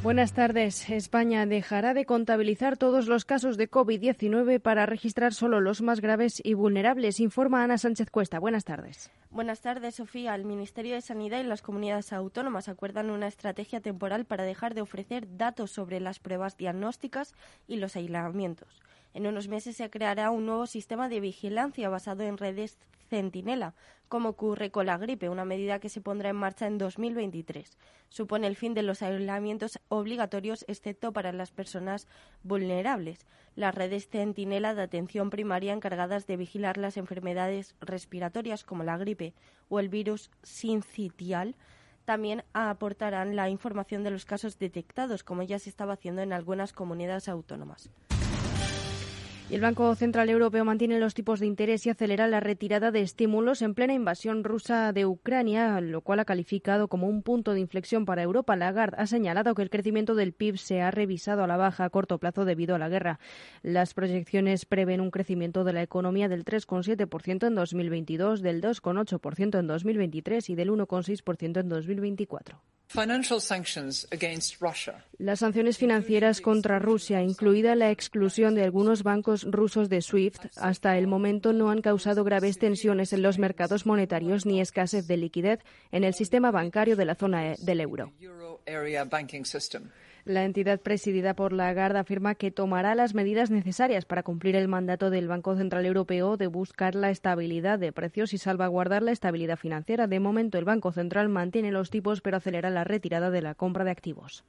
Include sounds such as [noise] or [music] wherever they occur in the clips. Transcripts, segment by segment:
Buenas tardes. España dejará de contabilizar todos los casos de COVID-19 para registrar solo los más graves y vulnerables, informa Ana Sánchez Cuesta. Buenas tardes. Buenas tardes, Sofía. El Ministerio de Sanidad y las comunidades autónomas acuerdan una estrategia temporal para dejar de ofrecer datos sobre las pruebas diagnósticas y los aislamientos. En unos meses se creará un nuevo sistema de vigilancia basado en redes centinela, como ocurre con la gripe, una medida que se pondrá en marcha en 2023. Supone el fin de los aislamientos obligatorios, excepto para las personas vulnerables. Las redes centinela de atención primaria encargadas de vigilar las enfermedades respiratorias como la gripe o el virus sincitial también aportarán la información de los casos detectados, como ya se estaba haciendo en algunas comunidades autónomas. El Banco Central Europeo mantiene los tipos de interés y acelera la retirada de estímulos en plena invasión rusa de Ucrania, lo cual ha calificado como un punto de inflexión para Europa. Lagarde ha señalado que el crecimiento del PIB se ha revisado a la baja a corto plazo debido a la guerra. Las proyecciones prevén un crecimiento de la economía del 3,7% en 2022, del 2,8% en 2023 y del 1,6% en 2024. Las sanciones financieras contra Rusia, incluida la exclusión de algunos bancos rusos de SWIFT, hasta el momento no han causado graves tensiones en los mercados monetarios ni escasez de liquidez en el sistema bancario de la zona del euro. La entidad presidida por Lagarde afirma que tomará las medidas necesarias para cumplir el mandato del Banco Central Europeo de buscar la estabilidad de precios y salvaguardar la estabilidad financiera. De momento, el Banco Central mantiene los tipos, pero acelera la retirada de la compra de activos.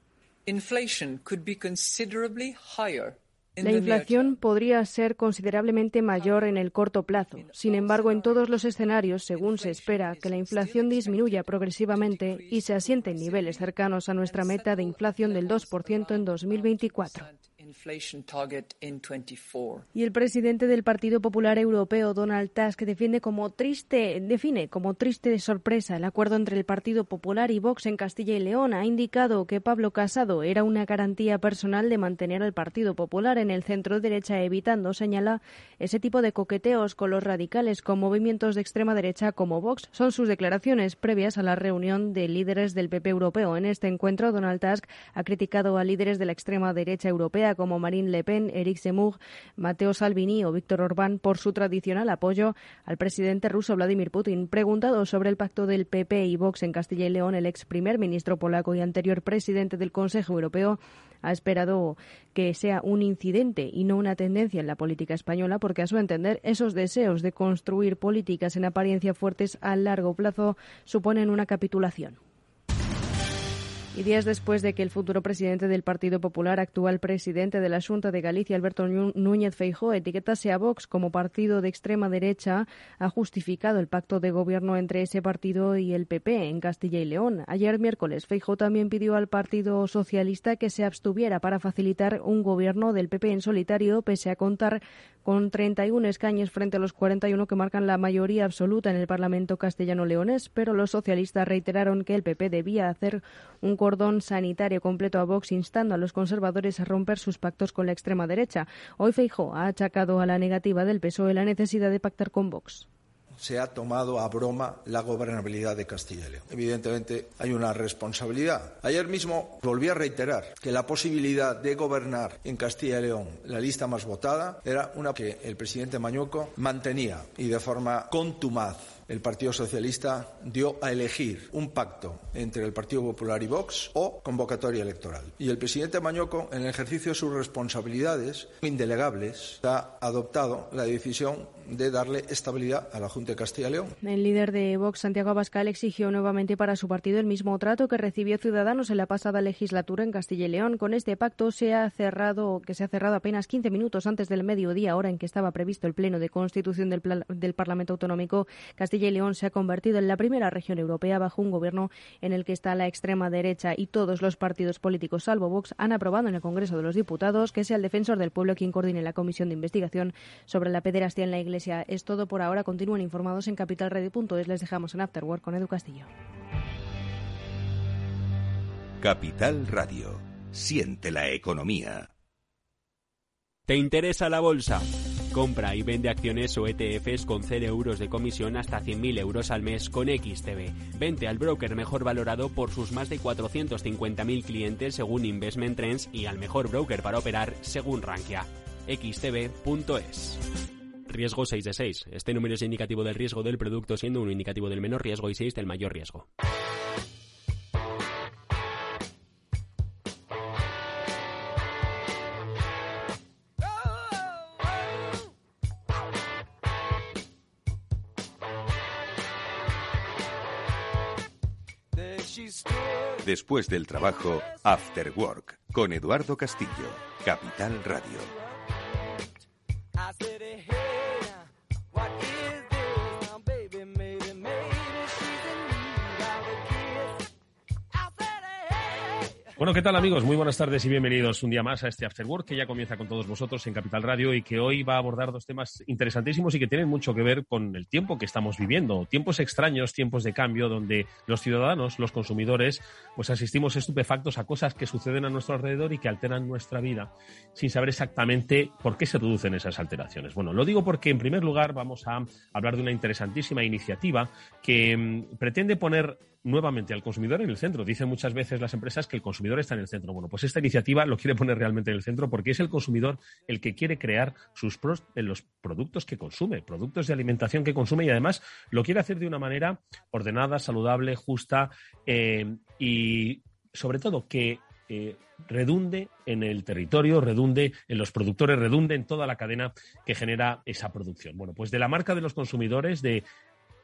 La inflación podría ser considerablemente mayor en el corto plazo. Sin embargo, en todos los escenarios, según se espera, que la inflación disminuya progresivamente y se asiente en niveles cercanos a nuestra meta de inflación del 2% en 2024. Y el presidente del Partido Popular Europeo, Donald Tusk, defiende como triste, define como triste sorpresa el acuerdo entre el Partido Popular y Vox en Castilla y León. Ha indicado que Pablo Casado era una garantía personal de mantener al Partido Popular en el centro derecha, evitando, señala, ese tipo de coqueteos con los radicales con movimientos de extrema derecha como Vox. Son sus declaraciones previas a la reunión de líderes del PP europeo. En este encuentro, Donald Tusk ha criticado a líderes de la extrema derecha europea como Marine Le Pen, Eric Zemmour, Matteo Salvini o Víctor Orbán por su tradicional apoyo al presidente ruso Vladimir Putin. Preguntado sobre el pacto del PP y Vox en Castilla y León, el ex primer ministro polaco y anterior presidente del Consejo Europeo ha esperado que sea un incidente y no una tendencia en la política española, porque a su entender esos deseos de construir políticas en apariencia fuertes a largo plazo suponen una capitulación. Días después de que el futuro presidente del Partido Popular, actual presidente de la Junta de Galicia, Alberto Núñez Feijó, etiquetase a Vox como partido de extrema derecha, ha justificado el pacto de gobierno entre ese partido y el PP en Castilla y León. Ayer miércoles, Feijó también pidió al Partido Socialista que se abstuviera para facilitar un gobierno del PP en solitario, pese a contar con 31 escaños frente a los 41 que marcan la mayoría absoluta en el Parlamento castellano-leonés, pero los socialistas reiteraron que el PP debía hacer un cordón sanitario completo a Vox, instando a los conservadores a romper sus pactos con la extrema derecha. Hoy Feijó ha achacado a la negativa del PSOE la necesidad de pactar con Vox se ha tomado a broma la gobernabilidad de Castilla y León. Evidentemente hay una responsabilidad. Ayer mismo volví a reiterar que la posibilidad de gobernar en Castilla y León la lista más votada era una que el presidente Mañuco mantenía y de forma contumaz el Partido Socialista dio a elegir un pacto entre el Partido Popular y Vox o convocatoria electoral. Y el presidente Mañoco, en el ejercicio de sus responsabilidades indelegables, ha adoptado la decisión de darle estabilidad a la Junta de Castilla y León. El líder de Vox, Santiago Abascal, exigió nuevamente para su partido el mismo trato que recibió Ciudadanos en la pasada legislatura en Castilla y León. Con este pacto se ha cerrado, que se ha cerrado apenas 15 minutos antes del mediodía, hora en que estaba previsto el pleno de constitución del, del Parlamento Autonómico. Castilla y León se ha convertido en la primera región europea bajo un gobierno en el que está la extrema derecha y todos los partidos políticos, salvo Vox, han aprobado en el Congreso de los Diputados que sea el defensor del pueblo quien coordine la comisión de investigación sobre la pederastía en la Iglesia es todo por ahora. Continúen informados en capitalradio.es. Les dejamos en Afterwork con Edu Castillo. Capital Radio. Siente la economía. ¿Te interesa la bolsa? Compra y vende acciones o ETFs con 0 euros de comisión hasta 100.000 euros al mes con XTB. Vente al broker mejor valorado por sus más de 450.000 clientes según Investment Trends y al mejor broker para operar según Rankia. xtb.es. Riesgo 6 de 6. Este número es indicativo del riesgo del producto siendo un indicativo del menor riesgo y 6 del mayor riesgo. Después del trabajo, After Work, con Eduardo Castillo, Capital Radio. Bueno, ¿qué tal amigos? Muy buenas tardes y bienvenidos un día más a este After Work que ya comienza con todos vosotros en Capital Radio y que hoy va a abordar dos temas interesantísimos y que tienen mucho que ver con el tiempo que estamos viviendo. Tiempos extraños, tiempos de cambio, donde los ciudadanos, los consumidores, pues asistimos estupefactos a cosas que suceden a nuestro alrededor y que alteran nuestra vida sin saber exactamente por qué se producen esas alteraciones. Bueno, lo digo porque en primer lugar vamos a hablar de una interesantísima iniciativa que mm, pretende poner nuevamente al consumidor en el centro. Dicen muchas veces las empresas que el consumidor está en el centro. Bueno, pues esta iniciativa lo quiere poner realmente en el centro porque es el consumidor el que quiere crear sus eh, los productos que consume, productos de alimentación que consume y además lo quiere hacer de una manera ordenada, saludable, justa eh, y sobre todo que eh, redunde en el territorio, redunde en los productores, redunde en toda la cadena que genera esa producción. Bueno, pues de la marca de los consumidores, de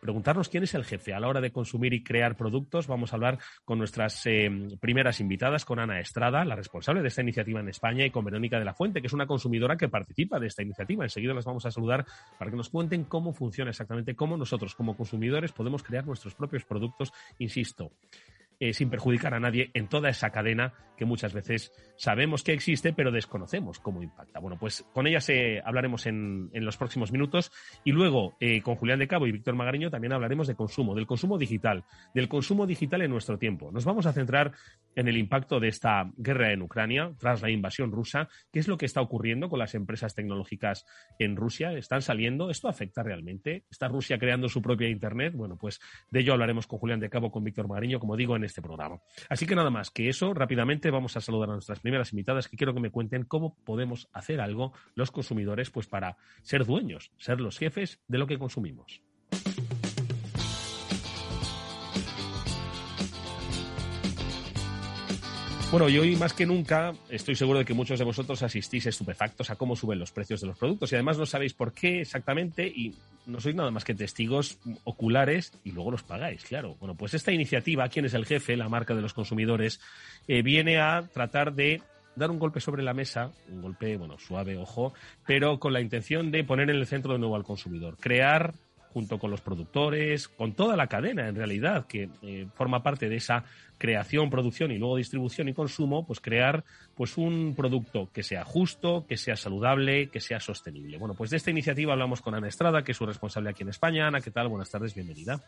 preguntarnos quién es el jefe a la hora de consumir y crear productos. Vamos a hablar con nuestras eh, primeras invitadas, con Ana Estrada, la responsable de esta iniciativa en España, y con Verónica de la Fuente, que es una consumidora que participa de esta iniciativa. Enseguida las vamos a saludar para que nos cuenten cómo funciona exactamente, cómo nosotros como consumidores podemos crear nuestros propios productos, insisto. Eh, sin perjudicar a nadie en toda esa cadena que muchas veces sabemos que existe, pero desconocemos cómo impacta. Bueno, pues con ellas eh, hablaremos en, los próximos minutos y luego eh, con Julián de Cabo y Víctor Magariño también hablaremos de consumo, del consumo digital, del consumo digital en nuestro tiempo. Nos vamos a centrar en el impacto de esta guerra en Ucrania tras la invasión rusa. ¿Qué es lo que está ocurriendo con las empresas tecnológicas en Rusia? ¿Están saliendo? ¿Esto afecta realmente? ¿Está Rusia creando su propia Internet? Bueno, pues de ello hablaremos con Julián de Cabo, con Víctor Magariño, como digo, en este programa. Así que nada más que eso, rápidamente vamos a saludar a nuestras primeras invitadas que quiero que me cuenten cómo podemos hacer algo los consumidores pues para ser dueños, ser los jefes de lo que consumimos. Bueno, y hoy más que nunca estoy seguro de que muchos de vosotros asistís estupefactos a cómo suben los precios de los productos y además no sabéis por qué exactamente y no sois nada más que testigos oculares y luego los pagáis, claro. Bueno, pues esta iniciativa, ¿Quién es el jefe? La marca de los consumidores, eh, viene a tratar de dar un golpe sobre la mesa, un golpe, bueno, suave, ojo, pero con la intención de poner en el centro de nuevo al consumidor, crear junto con los productores, con toda la cadena en realidad que eh, forma parte de esa creación, producción y luego distribución y consumo, pues crear pues un producto que sea justo, que sea saludable, que sea sostenible. Bueno, pues de esta iniciativa hablamos con Ana Estrada, que es su responsable aquí en España. Ana, ¿qué tal? Buenas tardes, bienvenida.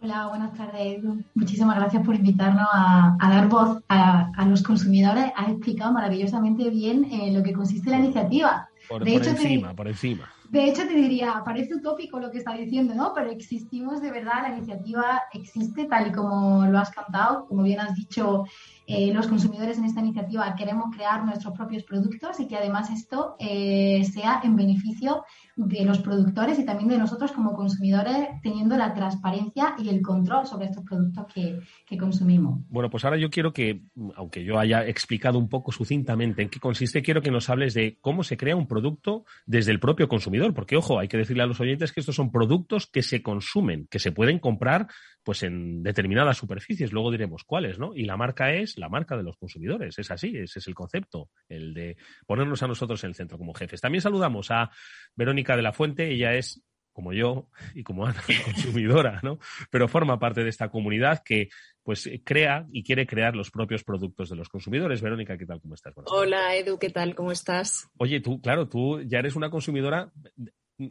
Hola, buenas tardes, Muchísimas gracias por invitarnos a, dar voz a, los consumidores. Has explicado maravillosamente bien eh, lo que consiste la iniciativa. Por, encima, por encima. De hecho, te diría, parece utópico lo que está diciendo, ¿no? Pero existimos de verdad, la iniciativa existe tal y como lo has cantado, como bien has dicho, eh, los consumidores en esta iniciativa queremos crear nuestros propios productos y que además esto eh, sea en beneficio de los productores y también de nosotros como consumidores teniendo la transparencia y el control sobre estos productos que, que consumimos. Bueno, pues ahora yo quiero que, aunque yo haya explicado un poco sucintamente en qué consiste, quiero que nos hables de cómo se crea un producto desde el propio consumidor, porque ojo, hay que decirle a los oyentes que estos son productos que se consumen, que se pueden comprar pues en determinadas superficies, luego diremos cuáles, ¿no? Y la marca es la marca de los consumidores, es así, ese es el concepto, el de ponernos a nosotros en el centro como jefes. También saludamos a Verónica de la Fuente, ella es como yo y como Ana, [laughs] consumidora, ¿no? Pero forma parte de esta comunidad que pues crea y quiere crear los propios productos de los consumidores. Verónica, ¿qué tal? ¿Cómo estás? Hola, Edu, ¿qué tal? ¿Cómo estás? Oye, tú, claro, tú ya eres una consumidora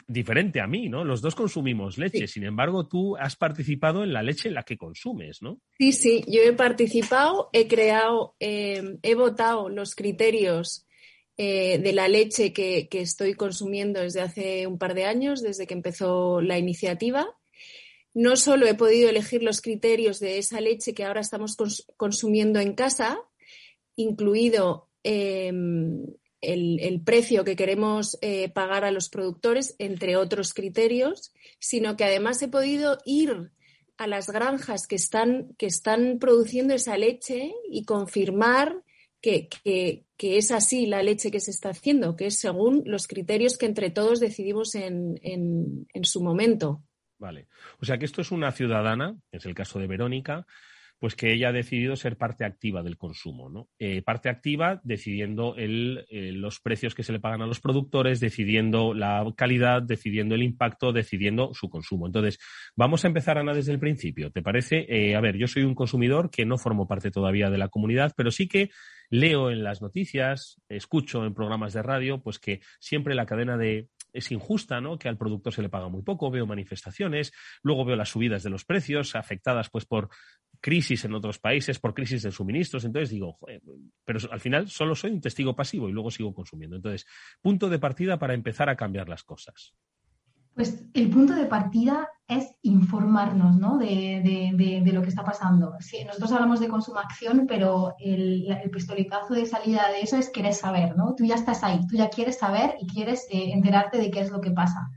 diferente a mí, ¿no? Los dos consumimos leche, sin embargo, tú has participado en la leche en la que consumes, ¿no? Sí, sí, yo he participado, he creado, eh, he votado los criterios eh, de la leche que, estoy consumiendo desde hace un par de años, desde que empezó la iniciativa. No solo he podido elegir los criterios de esa leche que ahora estamos consumiendo en casa, incluido em, el, precio que queremos eh, pagar a los productores, entre otros criterios, sino que además he podido ir a las granjas que están, que están produciendo esa leche y confirmar que, es así la leche que se está haciendo, que es según los criterios que entre todos decidimos en, en su momento. Vale. O sea que esto es una ciudadana, es el caso de Verónica, pues que ella ha decidido ser parte activa del consumo, ¿no? Eh, parte activa decidiendo el, eh, los precios que se le pagan a los productores, decidiendo la calidad, decidiendo el impacto, decidiendo su consumo. Entonces, vamos a empezar, Ana, desde el principio. ¿Te parece? Eh, a ver, yo soy un consumidor que no formo parte todavía de la comunidad, pero sí que leo en las noticias, escucho en programas de radio, pues que siempre la cadena de es injusta, ¿no? Que al productor se le paga muy poco, veo manifestaciones, luego veo las subidas de los precios afectadas pues por crisis en otros países, por crisis de suministros, entonces digo, pero al final solo soy un testigo pasivo y luego sigo consumiendo. Entonces, punto de partida para empezar a cambiar las cosas. Pues el punto de partida es informarnos ¿no? de, lo que está pasando. nosotros hablamos de consumo-acción, pero el, pistoletazo de salida de eso es querer saber, ¿no? Tú ya estás ahí, tú ya quieres saber y quieres eh, enterarte de qué es lo que pasa.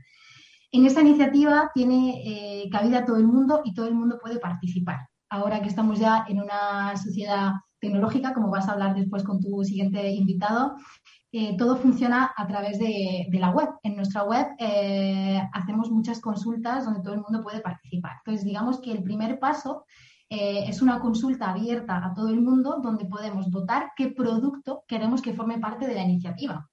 En esta iniciativa tiene eh, cabida todo el mundo y todo el mundo puede participar. Ahora que estamos ya en una sociedad tecnológica, como vas a hablar después con tu siguiente invitado, eh, todo funciona a través de, la web. En nuestra web eh, hacemos muchas consultas donde todo el mundo puede participar. Entonces, digamos que el primer paso eh, es una consulta abierta a todo el mundo donde podemos votar qué producto queremos que forme parte de la iniciativa.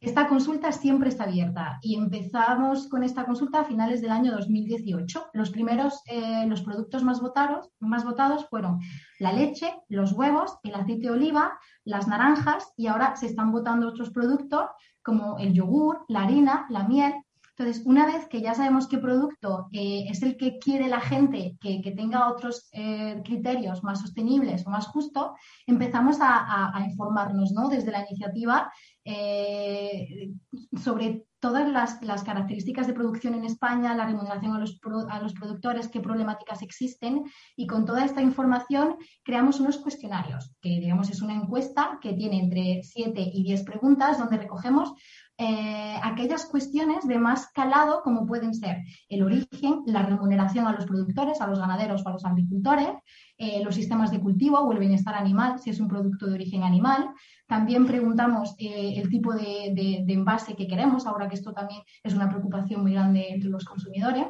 Esta consulta siempre está abierta y empezamos con esta consulta a finales del año 2018. Los primeros, eh, los productos más votados, más votados fueron la leche, los huevos, el aceite de oliva, las naranjas y ahora se están votando otros productos como el yogur, la harina, la miel, entonces, una vez que ya sabemos qué producto eh, es el que quiere la gente que, tenga otros eh, criterios más sostenibles o más justos, empezamos a, informarnos ¿no? desde la iniciativa eh, sobre todas las, características de producción en España, la remuneración a los, a los productores, qué problemáticas existen y con toda esta información creamos unos cuestionarios, que digamos es una encuesta que tiene entre 7 y 10 preguntas donde recogemos eh, aquellas cuestiones de más calado como pueden ser el origen, la remuneración a los productores, a los ganaderos o a los agricultores, eh, los sistemas de cultivo o el bienestar animal, si es un producto de origen animal. También preguntamos eh, el tipo de, envase que queremos, ahora que esto también es una preocupación muy grande entre los consumidores.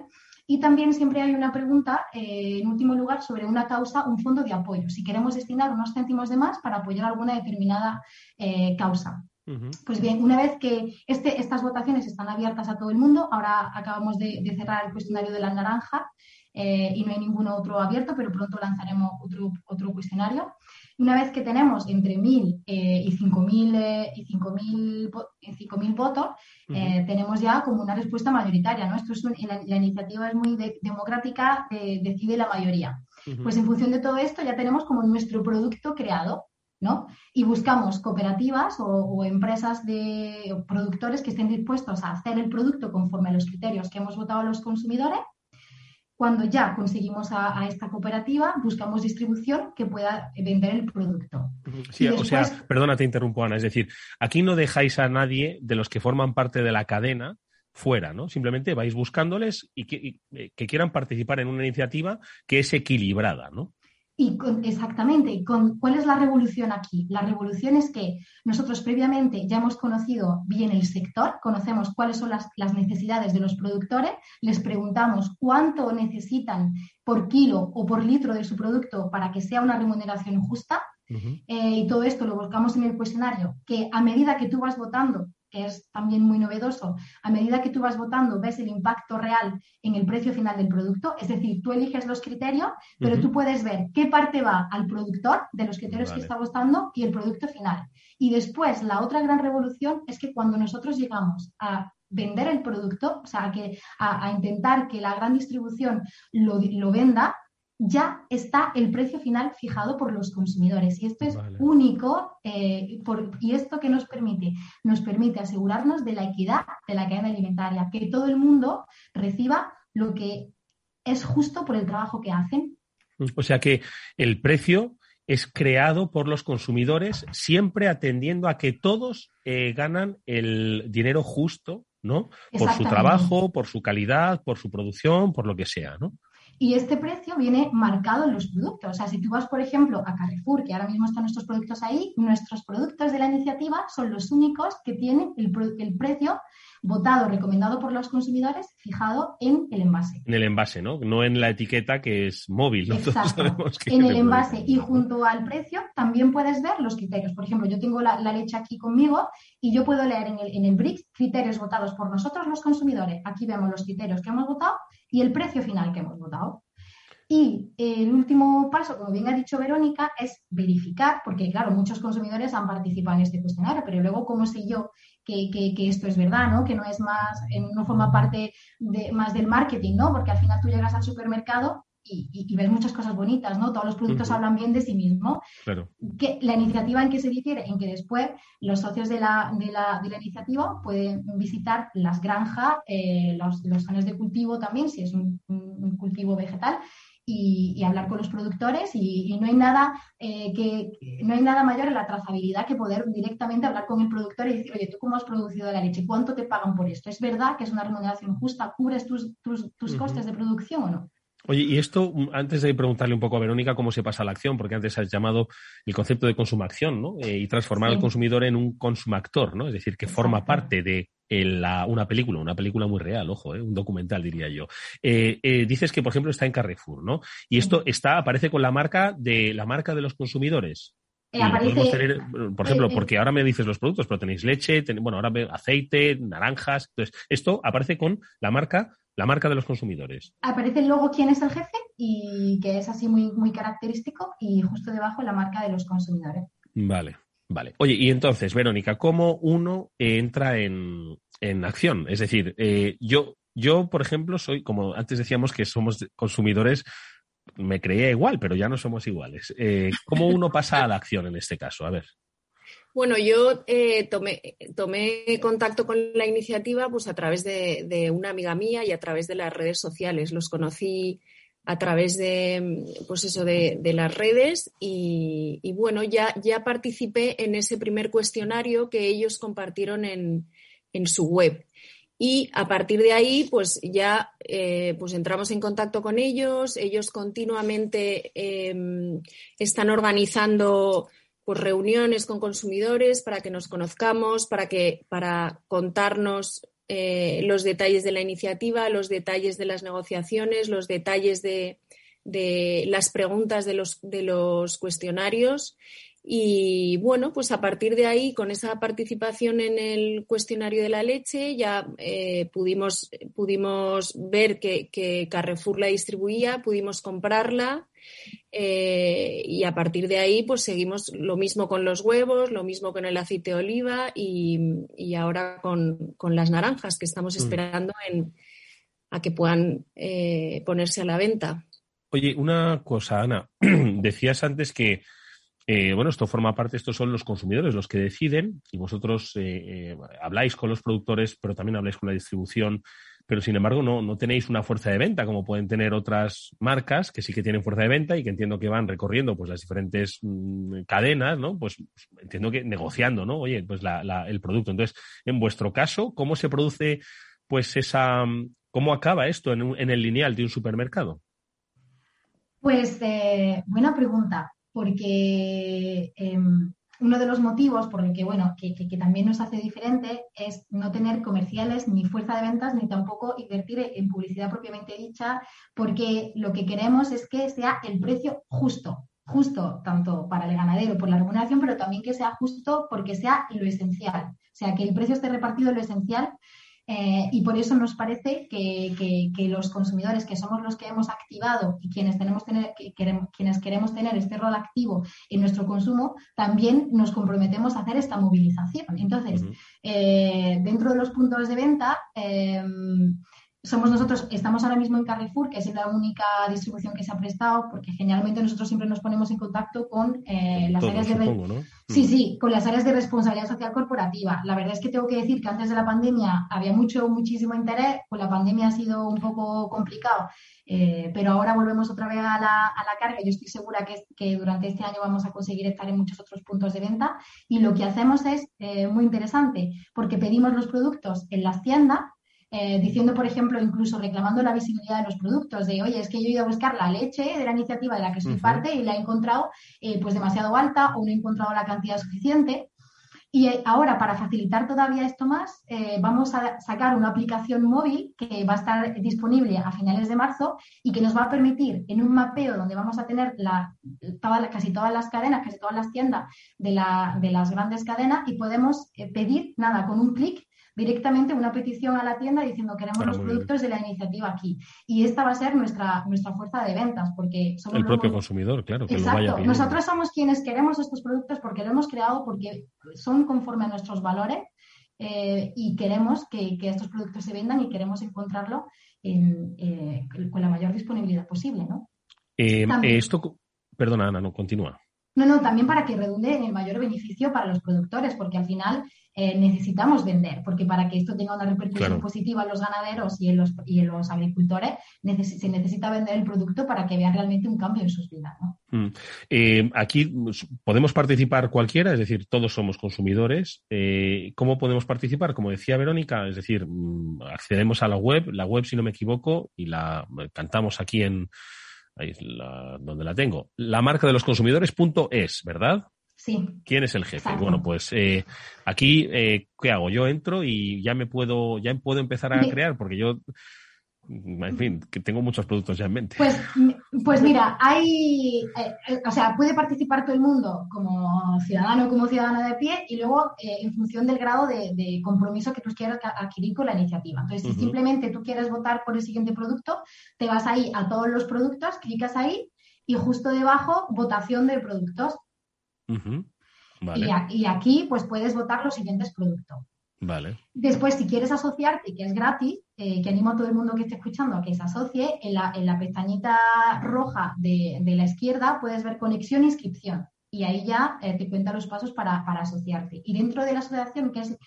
Y también siempre hay una pregunta, en último lugar, sobre una causa, un fondo de apoyo. Si queremos destinar unos céntimos de más para apoyar alguna determinada causa. Pues bien, una vez que este, estas votaciones están abiertas a todo el mundo, ahora acabamos de, cerrar el cuestionario de la naranja eh, y no hay ninguno otro abierto, pero pronto lanzaremos otro, otro cuestionario. Una vez que tenemos entre 1.000 eh, y 5.000 eh, y votos, tenemos ya como una respuesta mayoritaria. ¿no? Esto es la, iniciativa es muy democrática, decide la mayoría. Pues en función de todo esto ya tenemos como nuestro producto creado. Y buscamos cooperativas o, empresas de productores que estén dispuestos a hacer el producto conforme a los criterios que hemos votado a los consumidores. Cuando ya conseguimos a, esta cooperativa, buscamos distribución que pueda vender el producto. Sí, o sea, perdona, te interrumpo, Ana. Es decir, aquí no dejáis a nadie de los que forman parte de la cadena fuera, ¿no? Simplemente vais buscándoles y que, y que quieran participar en una iniciativa que es equilibrada, ¿no? Y exactamente, con, ¿cuál es la revolución aquí? La revolución es que nosotros previamente ya hemos conocido bien el sector, conocemos cuáles son las, necesidades de los productores, les preguntamos cuánto necesitan por kilo o por litro de su producto para que sea una remuneración justa. Eh, y todo esto lo buscamos en el cuestionario, que a medida que tú vas votando que es también muy novedoso, a medida que tú vas votando, ves el impacto real en el precio final del producto, es decir, tú eliges los criterios, pero tú puedes ver qué parte va al productor de los criterios que está votando y el producto final. Y después, la otra gran revolución es que cuando nosotros llegamos a vender el producto, o sea, que, a, intentar que la gran distribución lo, lo venda, ya está el precio final fijado por los consumidores. Y esto es único. Eh, ¿Y esto que nos permite? Nos permite asegurarnos de la equidad de la cadena alimentaria, que todo el mundo reciba lo que es justo por el trabajo que hacen. O sea que el precio es creado por los consumidores siempre atendiendo a que todos eh, ganan el dinero justo, ¿no? Por su trabajo, por su calidad, por su producción, por lo que sea, ¿no? Y este precio viene marcado en los productos. O sea, si tú vas, por ejemplo, a Carrefour, que ahora mismo están nuestros productos ahí, nuestros productos de la iniciativa son los únicos que tienen el, el precio votado, recomendado por los consumidores, fijado en el envase. En el envase, ¿no? No en la etiqueta que es móvil. Exacto. en el envase. Y junto al precio también puedes ver los criterios. Por ejemplo, yo tengo la, leche aquí conmigo y yo puedo leer en el, en el BRICS criterios votados por nosotros los consumidores. Aquí vemos los criterios que hemos votado y el precio final que hemos votado. Y el último paso, como bien ha dicho Verónica, es verificar, porque claro, muchos consumidores han participado en este cuestionario, pero luego, ¿cómo sé yo que, esto es verdad, ¿no? que no es más, eh, no forma parte de, más del marketing, ¿no? porque al final tú llegas al supermercado y, ves muchas cosas bonitas, ¿no? Todos los productos hablan bien de sí mismo. Claro. Que, la iniciativa en que se difiere, en que después los socios de la, de la, de la iniciativa pueden visitar las granjas, eh, los, los zonas de cultivo también, si es un cultivo vegetal, y, hablar con los productores y, no hay nada eh, que no hay nada mayor en la trazabilidad que poder directamente hablar con el productor y decir, oye, ¿tú cómo has producido la leche? ¿Cuánto te pagan por esto? ¿Es verdad que es una remuneración justa? ¿Cubres tus, tus, costes de producción o no? Oye, y esto, antes de preguntarle un poco a Verónica cómo se pasa a la acción, porque antes has llamado el concepto de consumación, ¿no? Eh, y transformar al consumidor en un consumactor, ¿no? Es decir, que forma parte de una película, una película muy real, ojo, ¿eh? un documental diría yo. Eh, eh, dices que, por ejemplo, está en Carrefour, ¿no? Y esto está, aparece con la marca de la marca de los consumidores. por ejemplo, porque ahora me dices los productos, pero tenéis leche, bueno, ahora aceite, naranjas. Entonces, esto aparece con la marca, la marca de los consumidores. Aparece luego quién es el jefe y que es así muy, muy característico y justo debajo la marca de los consumidores. Vale, Vale. Oye, y entonces, Verónica, ¿cómo uno entra en, acción? Es decir, eh, yo, yo, por ejemplo, soy, como antes decíamos que somos consumidores, me creía igual, pero ya no somos iguales. Eh, ¿Cómo uno pasa a la acción en este caso? A ver. Bueno, yo eh, tomé, tomé, contacto con la iniciativa pues, a través de, una amiga mía y a través de las redes sociales. Los conocí a través de, pues eso, de, las redes y, bueno, ya, ya participé en ese primer cuestionario que ellos compartieron en, su web. Y a partir de ahí, pues ya eh, pues entramos en contacto con ellos. Ellos continuamente em, están organizando pues, reuniones con consumidores para que nos conozcamos, para que para contarnos eh, los detalles de la iniciativa, los detalles de las negociaciones, los detalles de, las preguntas de los, de los cuestionarios. Y bueno, pues a partir de ahí, con esa participación en el cuestionario de la leche, ya eh, pudimos, pudimos ver que, que, Carrefour la distribuía, pudimos comprarla eh, y a partir de ahí, pues seguimos lo mismo con los huevos, lo mismo con el aceite de oliva y, ahora con, las naranjas, que estamos mm. esperando en, a que puedan eh, ponerse a la venta. Oye, una cosa, Ana. [clears throat] Decías antes que, eh, bueno, esto forma parte, estos son los consumidores los que deciden y vosotros habláis con los productores, pero también habláis con la distribución pero sin embargo no, no tenéis una fuerza de venta como pueden tener otras marcas que sí que tienen fuerza de venta y que entiendo que van recorriendo pues las diferentes mm, cadenas, ¿no? Pues entiendo que negociando, ¿no? Oye, pues la, el producto. Entonces, en vuestro caso, ¿cómo se produce pues esa, cómo acaba esto en, en el lineal de un supermercado? Pues eh, buena pregunta, porque em, uno de los motivos por el que, bueno, que, también nos hace diferente es no tener comerciales ni fuerza de ventas ni tampoco invertir en publicidad propiamente dicha, porque lo que queremos es que sea el precio justo, justo tanto para el ganadero por la remuneración, pero también que sea justo porque sea lo esencial, o sea, que el precio esté repartido en lo esencial eh, y por eso nos parece que, los consumidores, que somos los que hemos activado y quienes, tenemos tener, queremos, quienes queremos tener este rol activo en nuestro consumo, también nos comprometemos a hacer esta movilización. Entonces, eh, dentro de los puntos de venta, eh, somos nosotros, estamos ahora mismo en Carrefour, que es la única distribución que se ha prestado, porque generalmente nosotros siempre nos ponemos en contacto con eh, las áreas de sí, mm. sí, con las áreas de responsabilidad social corporativa. La verdad es que tengo que decir que antes de la pandemia había mucho, muchísimo interés, con la pandemia ha sido un poco complicado, eh, pero ahora volvemos otra vez a la, a la carga. Yo estoy segura que, que, durante este año vamos a conseguir estar en muchos otros puntos de venta y lo que hacemos es eh, muy interesante, porque pedimos los productos en las tiendas eh, diciendo, por ejemplo, incluso reclamando la visibilidad de los productos, de, oye, es que yo he ido a buscar la leche de la iniciativa de la que soy parte y la he encontrado eh, pues demasiado alta o no he encontrado la cantidad suficiente. Y eh, ahora, para facilitar todavía esto más, vamos a sacar una aplicación móvil que va a estar disponible a finales de marzo y que nos va a permitir, en un mapeo donde vamos a tener la, casi todas las cadenas, casi todas las tiendas de, la, de las grandes cadenas, y podemos pedir, nada, con un clic, directamente una petición a la tienda diciendo queremos los productos de la iniciativa aquí. Y esta va a ser nuestra, nuestra fuerza de ventas, porque somos... El propio consumidor, claro. Que Exacto. Nosotros somos quienes queremos estos productos porque lo hemos creado, porque son conforme a nuestros valores eh, y queremos que, estos productos se vendan y queremos encontrarlo eh, con la mayor disponibilidad posible, ¿no? Eh, esto... Perdona, Ana, no, continúa. No, no, también para que redunde en el mayor beneficio para los productores, porque al final eh, necesitamos vender, porque para que esto tenga una repercusión positiva en los ganaderos y en los, y en los agricultores, se necesita vender el producto para que vean realmente un cambio en sus vidas. Mm. Eh, aquí pues, podemos participar cualquiera, es decir, todos somos consumidores. Eh, ¿Cómo podemos participar? Como decía Verónica, es decir, mm, accedemos a la web, la web, si no me equivoco, y la cantamos aquí en ahí es donde la tengo, la marca de los consumidores.es, ¿verdad? Sí. ¿Quién es el jefe? Bueno, pues eh, aquí, eh, ¿qué hago? Yo entro y ya me puedo, ya puedo empezar a crear, porque yo en fin, que tengo muchos productos ya en mente. Pues, pues mira, hay, eh, eh, o sea, puede participar todo el mundo como ciudadano como ciudadana de pie y luego eh, en función del grado de, compromiso que tú quieras adquirir con la iniciativa. Entonces, si simplemente tú quieres votar por el siguiente producto, te vas ahí a todos los productos, clicas ahí y justo debajo, votación de productos. y, aquí, pues puedes votar los siguientes productos. Vale. Después, si quieres asociarte, que es gratis, eh, que animo a todo el mundo que esté escuchando a que se asocie, en la, en la pestañita roja de, la izquierda puedes ver conexión e inscripción. Y ahí ya eh, te cuenta los pasos para, asociarte. Y dentro de la asociación, ¿qué es,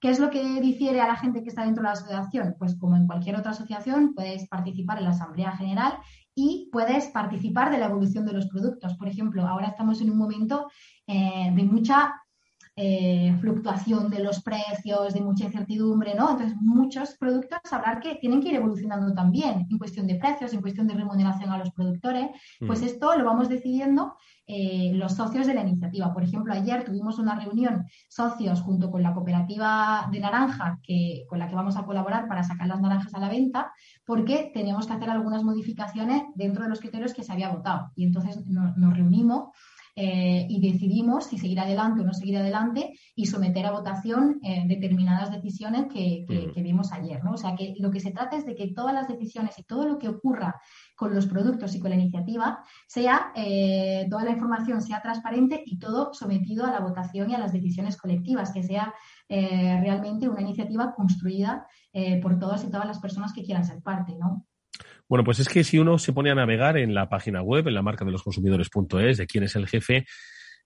¿qué es lo que difiere a la gente que está dentro de la asociación? Pues como en cualquier otra asociación, puedes participar en la Asamblea General y puedes participar de la evolución de los productos. Por ejemplo, ahora estamos en un momento eh, de mucha eh, fluctuación de los precios, de mucha incertidumbre, ¿no? Entonces, muchos productos hablar que tienen que ir evolucionando también en cuestión de precios, en cuestión de remuneración a los productores. Pues mm. esto lo vamos decidiendo eh, los socios de la iniciativa. Por ejemplo, ayer tuvimos una reunión socios junto con la cooperativa de naranja que, con la que vamos a colaborar para sacar las naranjas a la venta, porque teníamos que hacer algunas modificaciones dentro de los criterios que se había votado. Y entonces nos reunimos eh, y decidimos si seguir adelante o no seguir adelante y someter a votación eh, determinadas decisiones que, vimos ayer. ¿no? O sea, que lo que se trata es de que todas las decisiones y todo lo que ocurra con los productos y con la iniciativa sea, eh, toda la información sea transparente y todo sometido a la votación y a las decisiones colectivas, que sea realmente una iniciativa construida por todas y todas las personas que quieran ser parte, ¿no? Bueno, pues es que si uno se pone a navegar en la página web, en la marca de los consumidores.es, de quién es el jefe,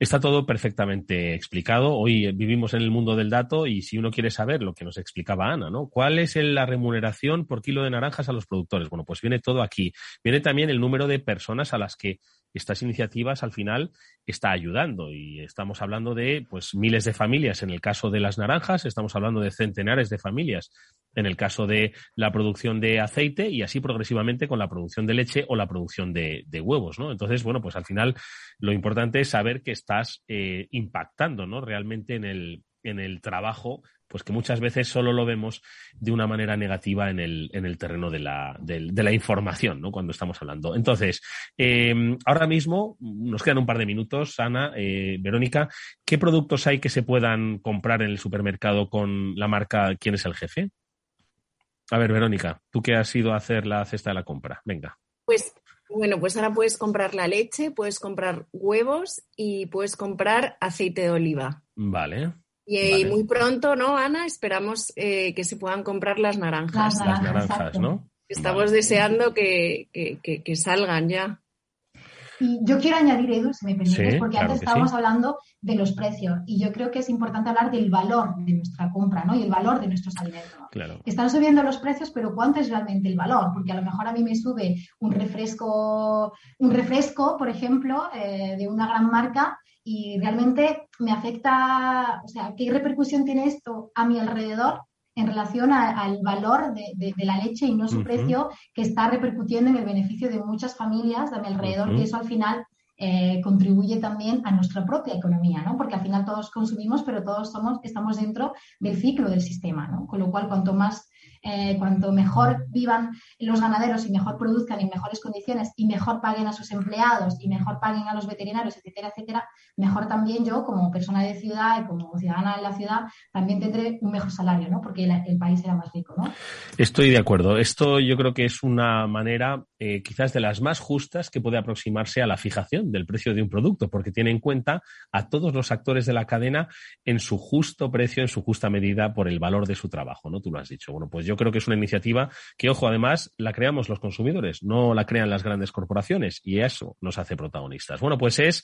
Está todo perfectamente explicado. Hoy vivimos en el mundo del dato y si uno quiere saber lo que nos explicaba Ana, ¿no? ¿Cuál es la remuneración por kilo de naranjas a los productores? Bueno, pues viene todo aquí. Viene también el número de personas a las que estas iniciativas al final está ayudando y estamos hablando de pues miles de familias en el caso de las naranjas, estamos hablando de centenares de familias en el caso de la producción de aceite y así progresivamente con la producción de leche o la producción de, huevos, ¿no? Entonces, bueno, pues al final lo importante es saber que estás eh, impactando, ¿no? Realmente en el, en el trabajo pues que muchas veces solo lo vemos de una manera negativa en el, en el terreno de la, de, la información, ¿no? Cuando estamos hablando. Entonces, eh, ahora mismo nos quedan un par de minutos, Ana, eh, Verónica, ¿qué productos hay que se puedan comprar en el supermercado con la marca ¿Quién es el jefe? A ver, Verónica, tú que has ido a hacer la cesta de la compra, venga. Pues bueno, pues ahora puedes comprar la leche, puedes comprar huevos y puedes comprar aceite de oliva. Vale. Y muy pronto, ¿no, Ana? Esperamos eh, que se puedan comprar las naranjas. Las naranjas, ¿no? Estamos deseando que, que, salgan ya. Y yo quiero añadir, Edu, si me permites, porque antes estábamos hablando de los precios y yo creo que es importante hablar del valor de nuestra compra ¿no? y el valor de nuestros alimentos. Están subiendo los precios, pero ¿cuánto es realmente el valor? Porque a lo mejor a mí me sube un refresco, un refresco por ejemplo, eh, de una gran marca y realmente me afecta, o sea, ¿qué repercusión tiene esto a mi alrededor en relación al valor de, la leche y no su precio que está repercutiendo en el beneficio de muchas familias de mi alrededor, que eso al final eh, contribuye también a nuestra propia economía, ¿no? Porque al final todos consumimos, pero todos somos, estamos dentro del ciclo del sistema, ¿no? Con lo cual, cuanto más eh, cuanto mejor vivan los ganaderos y mejor produzcan en mejores condiciones y mejor paguen a sus empleados y mejor paguen a los veterinarios, etcétera, etcétera, mejor también yo como persona de ciudad y como ciudadana de la ciudad también tendré un mejor salario, ¿no? Porque el, país será más rico, ¿no? Estoy de acuerdo. Esto yo creo que es una manera eh, quizás de las más justas que puede aproximarse a la fijación del precio de un producto, porque tiene en cuenta a todos los actores de la cadena en su justo precio, en su justa medida por el valor de su trabajo, ¿no? Tú lo has dicho. Bueno, pues yo creo que es una iniciativa que, ojo, además la creamos los consumidores, no la crean las grandes corporaciones y eso nos hace protagonistas. Bueno, pues es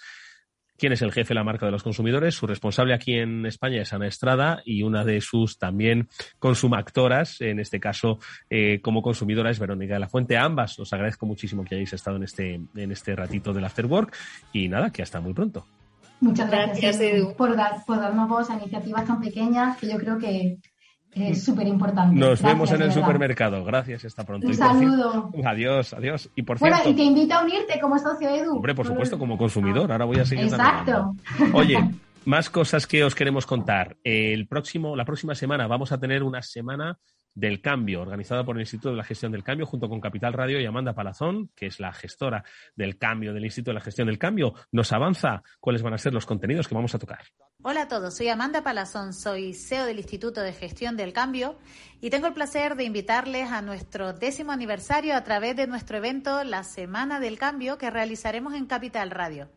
quién es el jefe de la marca de los consumidores. Su responsable aquí en España es Ana Estrada y una de sus también consumactoras, en este caso eh, como consumidora, es Verónica de la Fuente. ambas os agradezco muchísimo que hayáis estado en este, en este ratito del After Work y nada, que hasta muy pronto. Muchas gracias, Edu, por, dar, por darnos voz a iniciativas tan pequeñas que yo creo que es súper importante. Nos vemos en el supermercado. Gracias, hasta pronto. Un saludo. adiós, adiós. Y por bueno, y te invito a unirte como socio Edu. Hombre, por supuesto, como consumidor. Ahora voy a seguir Exacto. Oye, [laughs] más cosas que os queremos contar. El próximo, la próxima semana vamos a tener una semana del Cambio, organizada por el Instituto de la Gestión del Cambio, junto con Capital Radio y Amanda Palazón, que es la gestora del cambio del Instituto de la Gestión del Cambio, nos avanza cuáles van a ser los contenidos que vamos a tocar. Hola a todos, soy Amanda Palazón, soy CEO del Instituto de Gestión del Cambio y tengo el placer de invitarles a nuestro décimo aniversario a través de nuestro evento La Semana del Cambio que realizaremos en Capital Radio.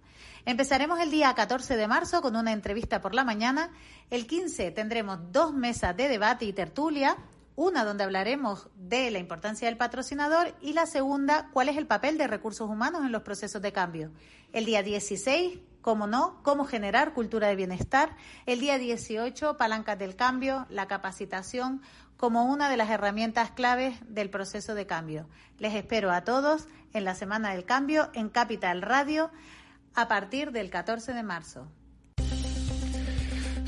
Empezaremos el día 14 de marzo con una entrevista por la mañana. El 15 tendremos dos mesas de debate y tertulia una donde hablaremos de la importancia del patrocinador y la segunda, cuál es el papel de recursos humanos en los procesos de cambio. El día 16, cómo no, cómo generar cultura de bienestar. El día 18, palancas del cambio, la capacitación como una de las herramientas claves del proceso de cambio. Les espero a todos en la Semana del Cambio en Capital Radio a partir del 14 de marzo.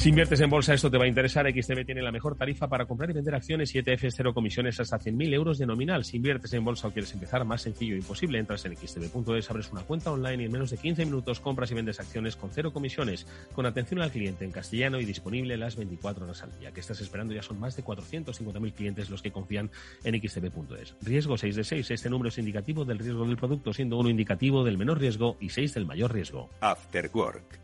Si inviertes en bolsa, esto te va a interesar. XTB tiene la mejor tarifa para comprar y vender acciones y ETFs, cero comisiones hasta 100.000 euros de nominal. Si inviertes en bolsa o quieres empezar, más sencillo y imposible. Entras en xtb.es, abres una cuenta online y en menos de 15 minutos compras y vendes acciones con cero comisiones, con atención al cliente en castellano y disponible las 24 horas al día. ¿Qué estás esperando? Ya son más de 450.000 clientes los que confían en xtb.es. Riesgo 6 de 6. Este número es indicativo del riesgo del producto, siendo uno indicativo del menor riesgo y 6 del mayor riesgo. After Work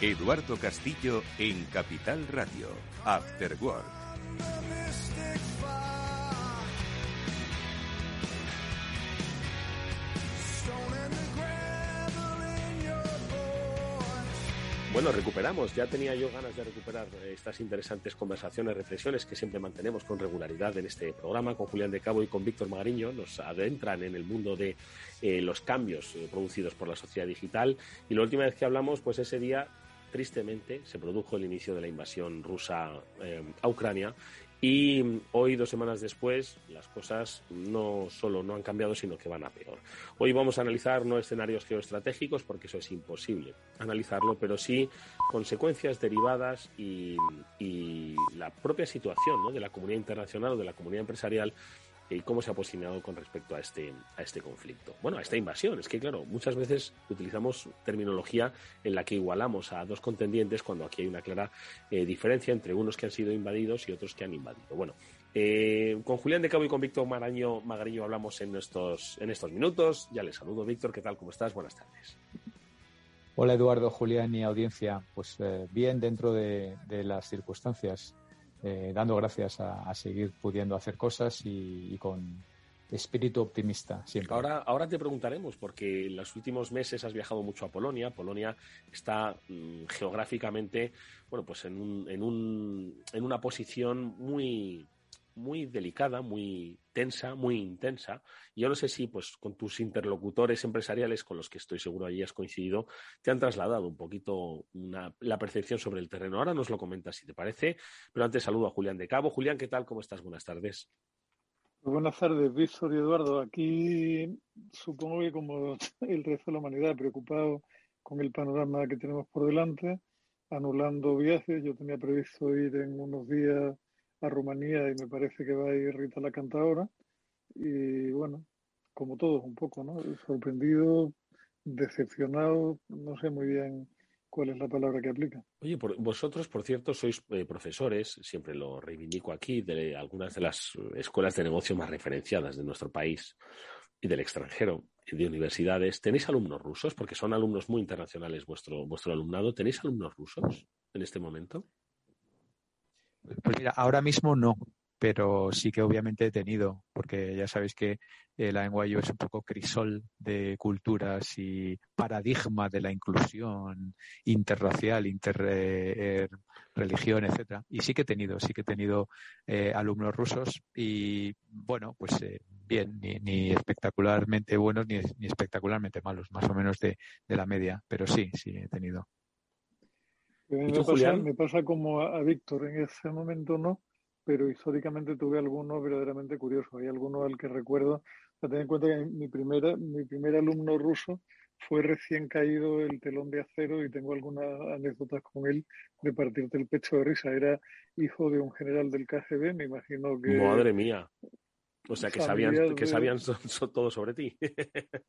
Eduardo Castillo en Capital Radio, After Work. Bueno, recuperamos. Ya tenía yo ganas de recuperar eh, estas interesantes conversaciones, reflexiones que siempre mantenemos con regularidad en este programa con Julián de Cabo y con Víctor Magariño. Nos adentran en el mundo de eh, los cambios eh, producidos por la sociedad digital. Y la última vez que hablamos, pues ese día tristemente, se produjo el inicio de la invasión rusa a Ucrania y hoy, dos semanas después, las cosas no solo no han cambiado, sino que van a peor. Hoy vamos a analizar no escenarios geoestratégicos, porque eso es imposible analizarlo, pero sí consecuencias derivadas y, la propia situación de la comunidad internacional o de la comunidad empresarial y cómo se ha posicionado con respecto a este, a este conflicto. Bueno, a esta invasión. Es que, claro, muchas veces utilizamos terminología en la que igualamos a dos contendientes cuando aquí hay una clara eh, diferencia entre unos que han sido invadidos y otros que han invadido. Bueno, eh, con Julián de Cabo y con Víctor Maraño hablamos en estos, en estos minutos. Ya les saludo, Víctor. ¿Qué tal? ¿Cómo estás? Buenas tardes. Hola Eduardo, Julián y audiencia. Pues eh, bien dentro de las circunstancias. Eh, dando gracias a, seguir pudiendo hacer cosas y, con espíritu optimista siempre. Ahora, ahora te preguntaremos, porque en los últimos meses has viajado mucho a Polonia. Polonia está mm, geográficamente, bueno, pues en, un, en, un, en una posición muy, muy delicada, muy tensa, muy intensa. Yo no sé si, pues, con tus interlocutores empresariales, con los que estoy seguro allí has coincidido, te han trasladado un poquito la percepción sobre el terreno. Ahora nos lo comentas si te parece, pero antes saludo a Julián de Cabo. Julián, ¿qué tal? ¿Cómo estás? Buenas tardes. Buenas tardes, Víctor y Eduardo. Aquí supongo que como [laughs] el resto de la humanidad, preocupado con el panorama que tenemos por delante, anulando viajes. Yo tenía previsto ir en unos días a Rumanía y me parece que va a ir Rita la cantadora. Y bueno, como todos un poco, ¿no? Sorprendido, decepcionado, no sé muy bien cuál es la palabra que aplica. Oye, vosotros, por cierto, sois eh, profesores, siempre lo reivindico aquí, de algunas de las escuelas de negocio más referenciadas de nuestro país y del extranjero, de universidades. ¿Tenéis alumnos rusos? Porque son alumnos muy internacionales vuestro, vuestro alumnado. ¿Tenéis alumnos rusos en este momento? Pues mira, ahora mismo no, pero sí que obviamente he tenido, porque ya sabéis que la NYU es un poco crisol de culturas y paradigma de la inclusión interracial, interreligión, etcétera. Y sí que he tenido, sí que he tenido eh, alumnos rusos y bueno, pues eh, bien, ni, espectacularmente buenos ni, espectacularmente malos, más o menos de la media, pero sí, sí he tenido. Me, pasa, me, pasa, como a, Víctor, en ese momento no, pero históricamente tuve algunos verdaderamente curiosos. Hay algunos al que recuerdo, ten en cuenta que mi, primera, mi primer alumno ruso fue recién caído el telón de acero y tengo algunas anécdotas con él de partirte el pecho de risa. Era hijo de un general del KGB, me imagino que... Madre mía. O sea, que sabían, que sabían todo sobre ti. [laughs]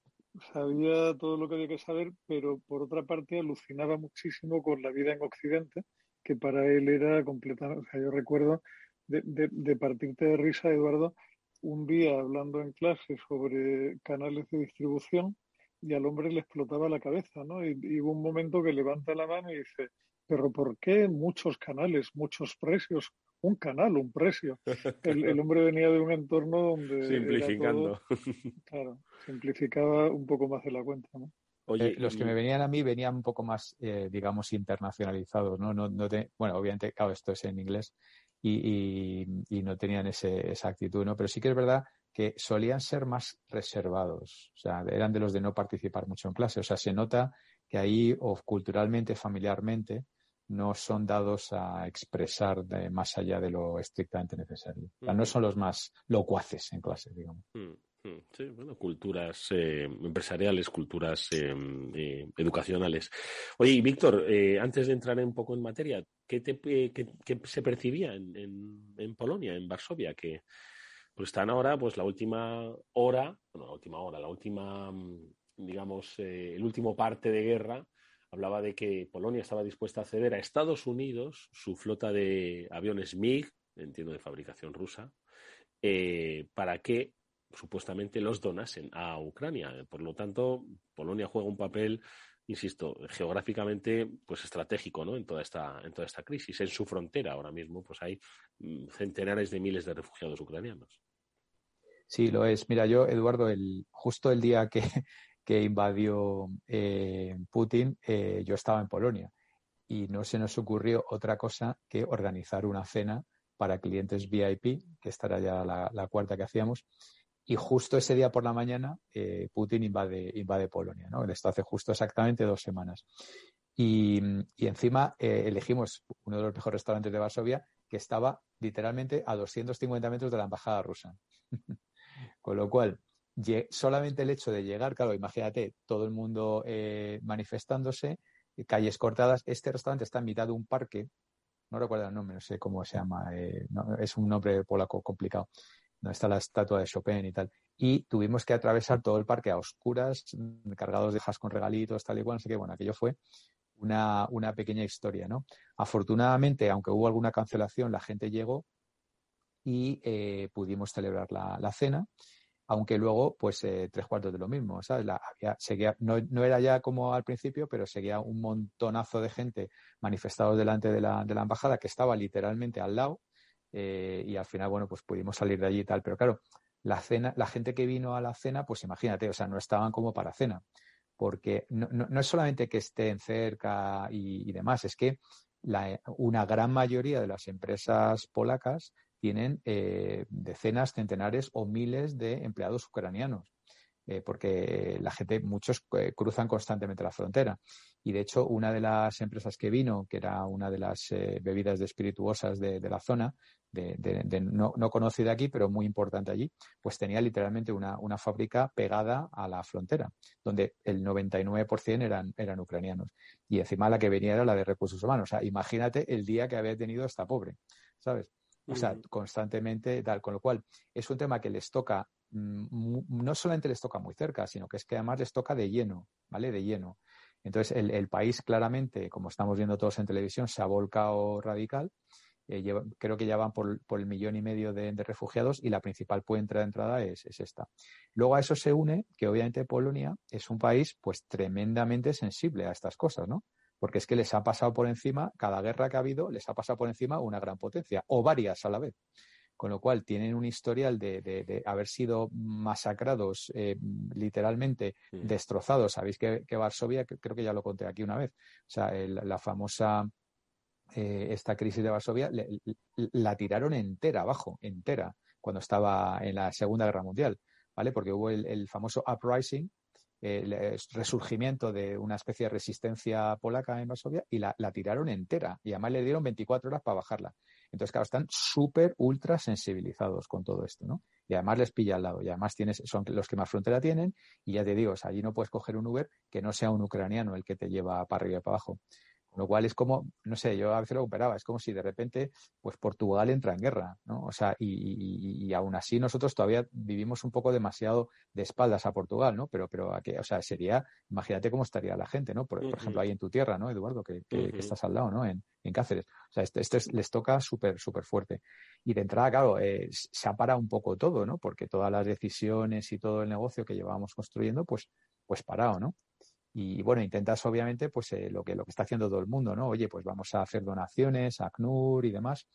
sabía todo lo que había que saber, pero por otra parte alucinaba muchísimo con la vida en Occidente, que para él era completamente, o sea, yo recuerdo de, de, partirte de risa, Eduardo, un día hablando en clase sobre canales de distribución y al hombre le explotaba la cabeza, ¿no? Y, y hubo un momento que levanta la mano y dice, pero ¿por qué muchos canales, muchos precios? Un canal, un precio. El, hombre venía de un entorno donde... Simplificando. claro, simplificaba un poco más de la cuenta, ¿no? Oye, eh, los que me venían a mí venían un poco más, eh, digamos, internacionalizados, ¿no? no, no bueno, obviamente, claro, esto es en inglés y, y, no tenían ese, esa actitud, ¿no? Pero sí que es verdad que solían ser más reservados, o sea, eran de los de no participar mucho en clase, o sea, se nota que ahí, o culturalmente, familiarmente, no son dados a expresar de, más allá de lo estrictamente necesario. no son los más locuaces en clase, digamos. Sí, bueno, culturas eh, empresariales, culturas eh, eh, educacionales. Oye, y Víctor, antes de entrar un poco en materia, ¿qué, te, se percibía en, en, Polonia, en Varsovia? Que pues están ahora, pues la última hora, bueno, la última hora, la última, mm, digamos, el último parte de guerra hablaba de que Polonia estaba dispuesta a ceder a Estados Unidos su flota de aviones MiG, entiendo de fabricación rusa, eh, para que supuestamente los donasen a Ucrania. Por lo tanto, Polonia juega un papel, insisto, geográficamente pues estratégico ¿no? en, toda esta, en toda esta crisis. En su frontera ahora mismo pues hay mm, centenares de miles de refugiados ucranianos. Sí, lo es. Mira, yo, Eduardo, el, justo el día que, que invadió eh, Putin, eh, yo estaba en Polonia y no se nos ocurrió otra cosa que organizar una cena para clientes VIP, que esta era ya la, cuarta que hacíamos, y justo ese día por la mañana eh, Putin invade, invade Polonia, ¿no? Esto hace justo exactamente dos semanas. Y, encima elegimos uno de los mejores restaurantes de Varsovia que estaba literalmente a 250 metros de la embajada rusa. [laughs] Con lo cual, solamente el hecho de llegar, claro, imagínate, todo el mundo eh, manifestándose, calles cortadas. Este restaurante está en mitad de un parque, no recuerdo el nombre, no sé cómo se llama, eh, es un nombre polaco complicado, donde está la estatua de Chopin y tal. Y tuvimos que atravesar todo el parque a oscuras, cargados de jas con regalitos, tal y cual, así que bueno, aquello fue una, una pequeña historia, ¿no? Afortunadamente, aunque hubo alguna cancelación, la gente llegó y eh, pudimos celebrar la, cena, aunque luego, pues, eh, tres cuartos de lo mismo, ¿sabes? Seguía, no, era ya como al principio, pero seguía un montonazo de gente manifestados delante de la, de la embajada que estaba literalmente al lado eh, y al final, bueno, pues pudimos salir de allí y tal. Pero claro, la cena, la gente que vino a la cena, pues imagínate, o sea, no estaban como para cena porque no, no, es solamente que estén cerca y, demás, es que una gran mayoría de las empresas polacas tienen eh, decenas, centenares o miles de empleados ucranianos. Eh, porque la gente, muchos eh, cruzan constantemente la frontera. Y de hecho, una de las empresas que vino, que era una de las bebidas de espirituosas de, la zona, de, no, no, conocida aquí, pero muy importante allí, pues tenía literalmente una, una fábrica pegada a la frontera, donde el 99% eran, eran ucranianos. Y encima la que venía era la de recursos humanos. O sea, imagínate el día que había tenido esta pobre, ¿sabes? O sea, constantemente tal. Con lo cual, es un tema que les toca, mm, no solamente les toca muy cerca, sino que es que además les toca de lleno, ¿vale? De lleno. Entonces, el, el país claramente, como estamos viendo todos en televisión, se ha volcado radical eh, creo que ya van por, el millón y medio de, refugiados y la principal puerta de entrada es, esta. Luego a eso se une que obviamente Polonia es un país pues tremendamente sensible a estas cosas, ¿no? Porque es que les ha pasado por encima, cada guerra que ha habido, les ha pasado por encima una gran potencia, o varias a la vez. Con lo cual tienen un historial de, haber sido masacrados, eh, literalmente destrozados. Sabéis que, Varsovia, creo que ya lo conté aquí una vez, o sea, la famosa eh, esta crisis de Varsovia la tiraron entera abajo, entera, cuando estaba en la Segunda Guerra Mundial, ¿vale? Porque hubo el, famoso uprising, el resurgimiento de una especie de resistencia polaca en Varsovia y la, tiraron entera y además le dieron 24 horas para bajarla. Entonces, claro, están súper ultra sensibilizados con todo esto, ¿no? Y además les pilla al lado y además tienes, son los que más frontera tienen y ya te digo, allí no puedes coger un Uber que no sea un ucraniano el que te lleva para arriba y para abajo lo cual es como, no sé, yo a veces lo comparaba, es como si de repente, pues Portugal entra en guerra, ¿no? O sea, y, y, aún así nosotros todavía vivimos un poco demasiado de espaldas a Portugal, ¿no? Pero, pero, o sea, sería, imagínate cómo estaría la gente, ¿no? Por, ejemplo, ahí en tu tierra, ¿no, Eduardo? Que, estás al lado, ¿no? En, Cáceres. O sea, este, este les toca súper, súper fuerte. Y de entrada, claro, eh, se ha parado un poco todo, ¿no? Porque todas las decisiones y todo el negocio que llevábamos construyendo, pues, pues parado, ¿no? Y bueno, intentas obviamente pues eh, lo, que, lo que está haciendo todo el mundo, ¿no? Oye, pues vamos a hacer donaciones a CNUR y demás,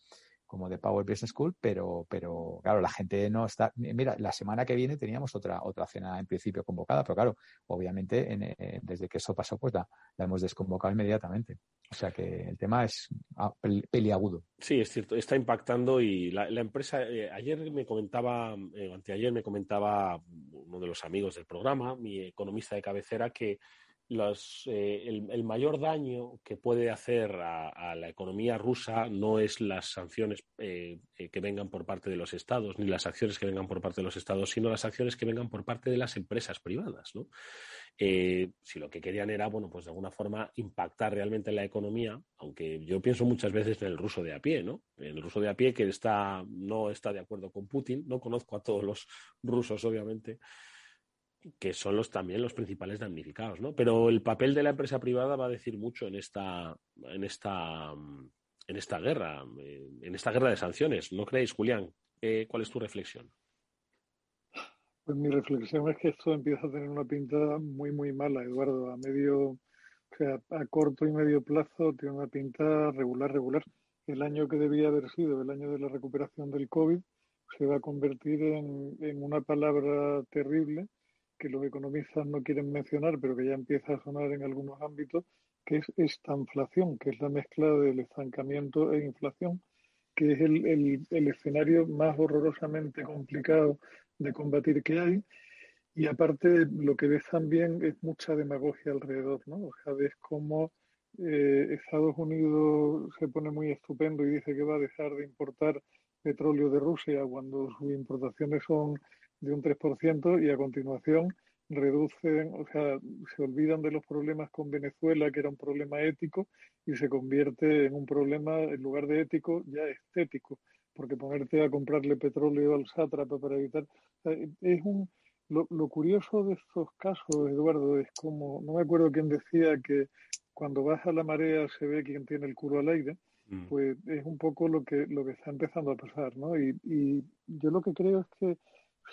como de Power Business School, pero, pero claro, la gente no está. Mira, la semana que viene teníamos otra, otra cena en principio convocada, pero claro, obviamente eh, desde que eso pasó, pues la, hemos desconvocado inmediatamente. O sea que el tema es ah, peliagudo. Sí, es cierto, está impactando y la, empresa, eh, ayer me comentaba, anteayer me comentaba uno de los amigos del programa, mi economista de cabecera, que eh, el, mayor daño que puede hacer a, la economía rusa no es las sanciones eh, eh, que vengan por parte de los estados, ni las acciones que vengan por parte de los estados, sino las acciones que vengan por parte de las empresas privadas. si lo que querían era, bueno, pues de alguna forma impactar realmente en la economía, aunque yo pienso muchas veces en el ruso de a pie, ¿no? El ruso de a pie que está, no está de acuerdo con Putin, no conozco a todos los rusos, obviamente, que son los también los principales damnificados, ¿no? Pero el papel de la empresa privada va a decir mucho en esta, en esta, en esta guerra, eh, en esta guerra de sanciones. ¿No creéis, Julián? ¿Cuál es tu reflexión? Pues mi reflexión es que esto empieza a tener una pinta muy, muy mala, Eduardo. A medio, o sea, a corto y medio plazo tiene una pinta regular, regular. El año que debía haber sido el año de la recuperación del COVID se va a convertir en, en una palabra terrible que los economistas no quieren mencionar, pero que ya empieza a sonar en algunos ámbitos, que es esta inflación, que es la mezcla del estancamiento e inflación, que es el, el, escenario más horrorosamente complicado de combatir que hay. Y aparte, lo que ves también es mucha demagogia alrededor, ¿no? O sea, ves cómo eh, Estados Unidos se pone muy estupendo y dice que va a dejar de importar petróleo de Rusia cuando sus importaciones son de un 3% y a continuación reducen, o sea, se olvidan de los problemas con Venezuela, que era un problema ético, y se convierte en un problema, en lugar de ético, ya estético, porque ponerte a comprarle petróleo al sátrapa para evitar... es un, lo, lo, curioso de estos casos, Eduardo, es como, no me acuerdo quién decía que cuando baja la marea se ve quién tiene el culo al aire, mm. pues es un poco lo que, lo que está empezando a pasar, ¿no? Y, y yo lo que creo es que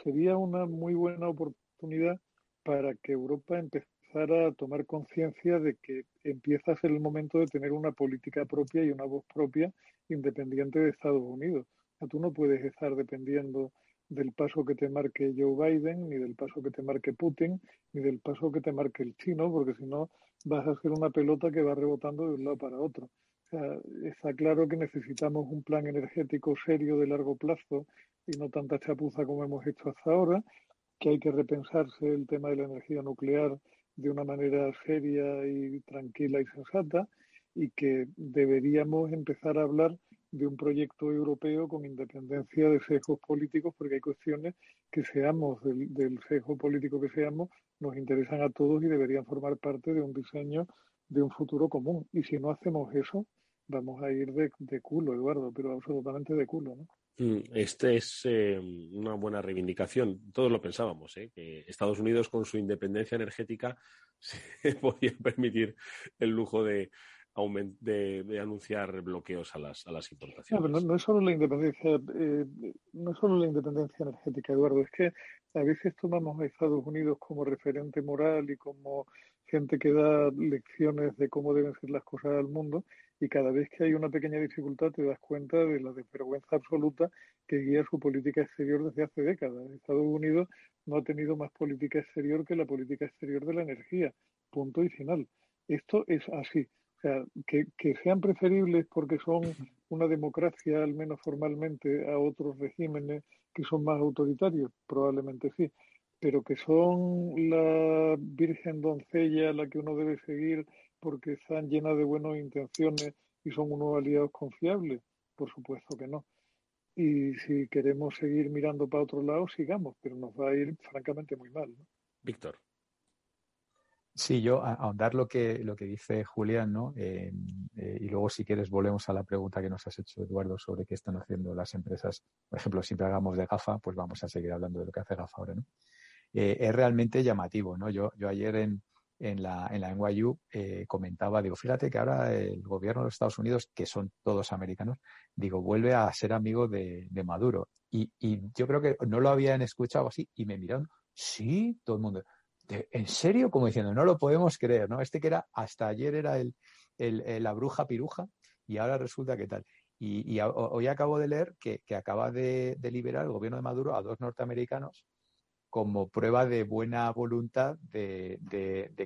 sería una muy buena oportunidad para que Europa empezara a tomar conciencia de que empieza a ser el momento de tener una política propia y una voz propia independiente de Estados Unidos. O tú no puedes estar dependiendo del paso que te marque Joe Biden, ni del paso que te marque Putin, ni del paso que te marque el chino, porque si no vas a ser una pelota que va rebotando de un lado para otro. O sea, está claro que necesitamos un plan energético serio de largo plazo y no tanta chapuza como hemos hecho hasta ahora, que hay que repensarse el tema de la energía nuclear de una manera seria y tranquila y sensata y que deberíamos empezar a hablar de un proyecto europeo con independencia de sesgos políticos, porque hay cuestiones que seamos del, del sesgo político que seamos, nos interesan a todos y deberían formar parte de un diseño de un futuro común. Y si no hacemos eso, vamos a ir de, de culo, Eduardo, pero absolutamente de culo, ¿no? Mm, este es eh, una buena reivindicación. Todos lo pensábamos, ¿eh? que Estados Unidos con su independencia energética [laughs] se podía permitir el lujo de, de, anunciar bloqueos a las, a las importaciones. No, no, es solo la independencia, eh, no es solo la independencia energética, Eduardo, es que a veces tomamos a Estados Unidos como referente moral y como gente que da lecciones de cómo deben ser las cosas al mundo y cada vez que hay una pequeña dificultad te das cuenta de la desvergüenza absoluta que guía su política exterior desde hace décadas. Estados Unidos no ha tenido más política exterior que la política exterior de la energía, punto y final. Esto es así. O sea, que, que sean preferibles porque son [laughs] una democracia, al menos formalmente, a otros regímenes que son más autoritarios, probablemente sí, pero que son la virgen doncella a la que uno debe seguir porque están llenas de buenas intenciones y son unos aliados confiables, por supuesto que no. Y si queremos seguir mirando para otro lado, sigamos, pero nos va a ir francamente muy mal. ¿no? Víctor. Sí, yo ahondar lo que, lo que dice Julián, ¿no? Eh, eh, y luego, si quieres, volvemos a la pregunta que nos has hecho, Eduardo, sobre qué están haciendo las empresas. Por ejemplo, siempre hagamos de GAFA, pues vamos a seguir hablando de lo que hace GAFA ahora, ¿no? Eh, es realmente llamativo, ¿no? Yo, yo ayer en, en la, en la NYU comentaba, digo, fíjate que ahora el gobierno de los Estados Unidos, que son todos americanos, digo, vuelve a ser amigo de, de Maduro. Y, y yo creo que no lo habían escuchado así y me miraron, sí, todo el mundo ¿en serio? Como diciendo, no lo podemos creer, ¿no? Este que era, hasta ayer era el, la bruja piruja y ahora resulta que tal. Y, hoy acabo de leer que, acaba de, liberar el gobierno de Maduro a dos norteamericanos como prueba de buena voluntad de,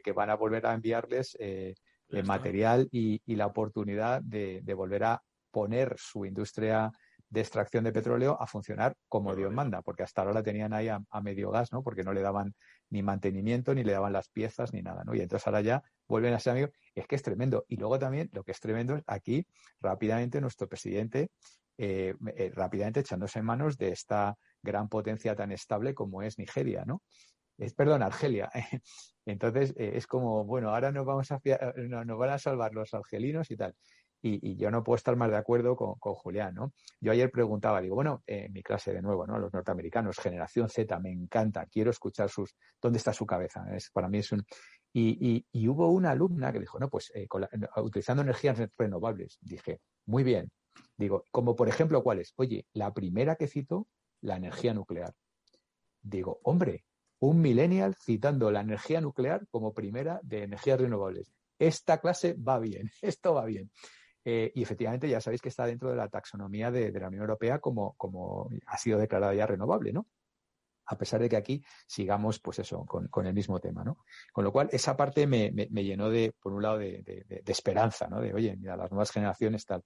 que van a volver a enviarles eh, el material y, la oportunidad de, volver a poner su industria de extracción de petróleo a funcionar como Dios manda, porque hasta ahora la tenían ahí a, medio gas, ¿no? Porque no le daban ni mantenimiento, ni le daban las piezas, ni nada, ¿no? Y entonces ahora ya vuelven a ser amigos. Es que es tremendo. Y luego también lo que es tremendo es aquí, rápidamente, nuestro presidente, eh, eh, rápidamente echándose en manos de esta gran potencia tan estable como es Nigeria, ¿no? Es, perdón, Argelia. [laughs] Entonces, eh, es como, bueno, ahora nos vamos a nos van a salvar los argelinos y tal y, yo no puedo estar más de acuerdo con, Julián, ¿no? Yo ayer preguntaba, digo, bueno, en mi clase de nuevo, ¿no? Los norteamericanos, generación Z, me encanta, quiero escuchar sus, ¿dónde está su cabeza? Para mí es un... Y, y, hubo una alumna que dijo, no, pues eh, utilizando energías renovables. Dije, muy bien. Digo, como por ejemplo, ¿cuáles? Oye, la primera que cito, la energía nuclear. Digo, hombre, un millennial citando la energía nuclear como primera de energías renovables. Esta clase va bien, [laughs] esto va bien. Eh, y efectivamente ya sabéis que está dentro de la taxonomía de, la Unión Europea como, como, ha sido declarada ya renovable, ¿no? A pesar de que aquí sigamos, pues eso, con, el mismo tema, ¿no? Con lo cual, esa parte me, llenó de, por un lado, de, esperanza, ¿no? De, oye, mira, las nuevas generaciones tal.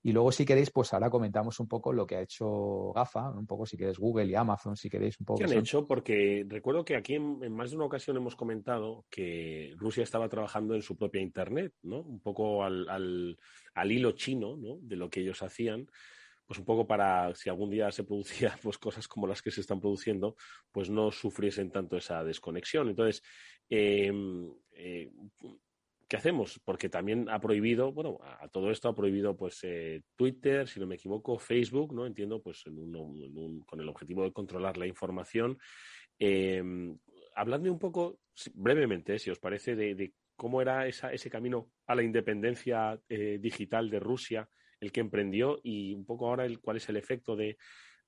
Y luego, si queréis, pues ahora comentamos un poco lo que ha hecho GAFA, un poco si queréis Google y Amazon, si queréis un poco. ¿Qué han hecho? Porque recuerdo que aquí en, más de una ocasión hemos comentado que Rusia estaba trabajando en su propia Internet, ¿no? Un poco al, al hilo chino, ¿no? De lo que ellos hacían pues un poco para si algún día se producía [laughs] pues cosas como las que se están produciendo, pues no sufriesen tanto esa desconexión. Entonces, em, eh, ¿qué hacemos? Porque también ha prohibido, bueno, a, todo esto ha prohibido pues eh, Twitter, si no me equivoco, Facebook, ¿no? Entiendo, pues con el objetivo de controlar la información. Em, habladme un poco, brevemente, si os parece, de, cómo era ese camino a la independencia eh, digital de Rusia el que emprendió y un poco ahora el, cuál es el efecto de,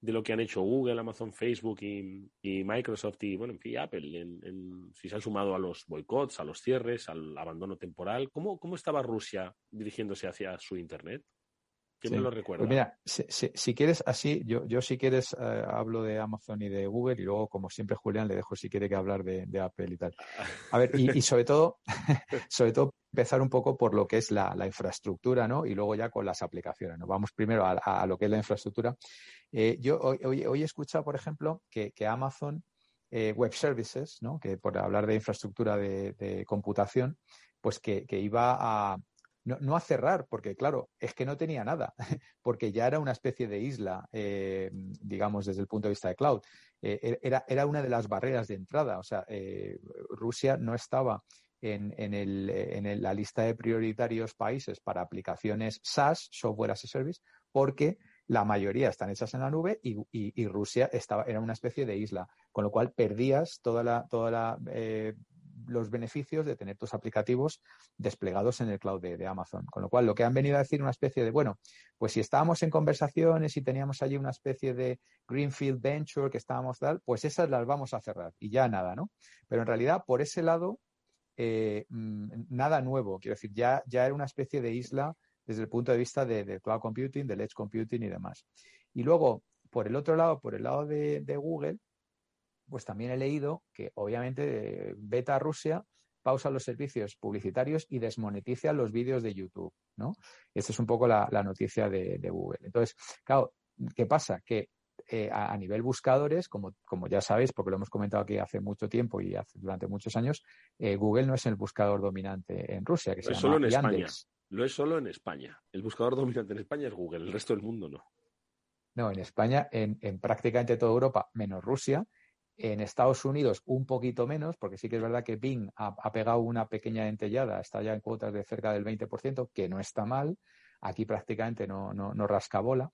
lo que han hecho Google, Amazon, Facebook y, Microsoft y, bueno, en fin, Apple, en, si se han sumado a los boicots, a los cierres, al abandono temporal. ¿Cómo, cómo estaba Rusia dirigiéndose hacia su Internet? ¿Quién me lo? Pues mira, si, quieres así, yo, yo si quieres eh, hablo de Amazon y de Google y luego, como siempre, Julián, le dejo si quiere que hablar de, Apple y tal. A ver, y, sobre todo, [laughs] sobre todo empezar un poco por lo que es la, infraestructura, ¿no? Y luego ya con las aplicaciones, ¿no? Vamos primero a, lo que es la infraestructura. Eh, yo hoy, hoy, he escuchado, por ejemplo, que, Amazon eh, Web Services, ¿no? Que por hablar de infraestructura de, computación, pues que iba a no, a cerrar, porque claro, es que no tenía nada, [laughs] porque ya era una especie de isla, eh, digamos, desde el punto de vista de cloud. Eh, er, era, era, una de las barreras de entrada. O sea, eh, Rusia no estaba en, en, la lista de prioritarios países para aplicaciones SaaS, Software as a Service, porque la mayoría están hechas en la nube y, Rusia estaba, era una especie de isla, con lo cual perdías toda la, toda la los beneficios de tener tus aplicativos desplegados en el cloud de, Amazon. Con lo cual, lo que han venido a decir una especie de, bueno, pues si estábamos en conversaciones y teníamos allí una especie de Greenfield Venture que estábamos tal, pues esas las vamos a cerrar y ya nada, ¿no? Pero en realidad, por ese lado, eh, mm, nada nuevo. Quiero decir, ya, ya era una especie de isla desde el punto de vista de, cloud computing, del edge computing y demás. Y luego, por el otro lado, por el lado de Google, pues también he leído que obviamente Beta Rusia pausa los servicios publicitarios y desmonetiza los vídeos de YouTube, ¿no? Esta es un poco la, noticia de, Google. Entonces, claro, ¿qué pasa? Que eh, a, nivel buscadores, como, como ya sabéis, porque lo hemos comentado aquí hace mucho tiempo y hace, durante muchos años, eh, Google no es el buscador dominante en Rusia, que se es solo en España. Lo es solo en España. El buscador dominante en España es Google, el resto del mundo no. No, en España, en, en prácticamente toda Europa, menos Rusia, en Estados Unidos un poquito menos, porque sí que es verdad que Bing ha, pegado una pequeña entellada, está ya en cuotas de cerca del 20%, que no está mal. Aquí prácticamente no, no, no rasca bola.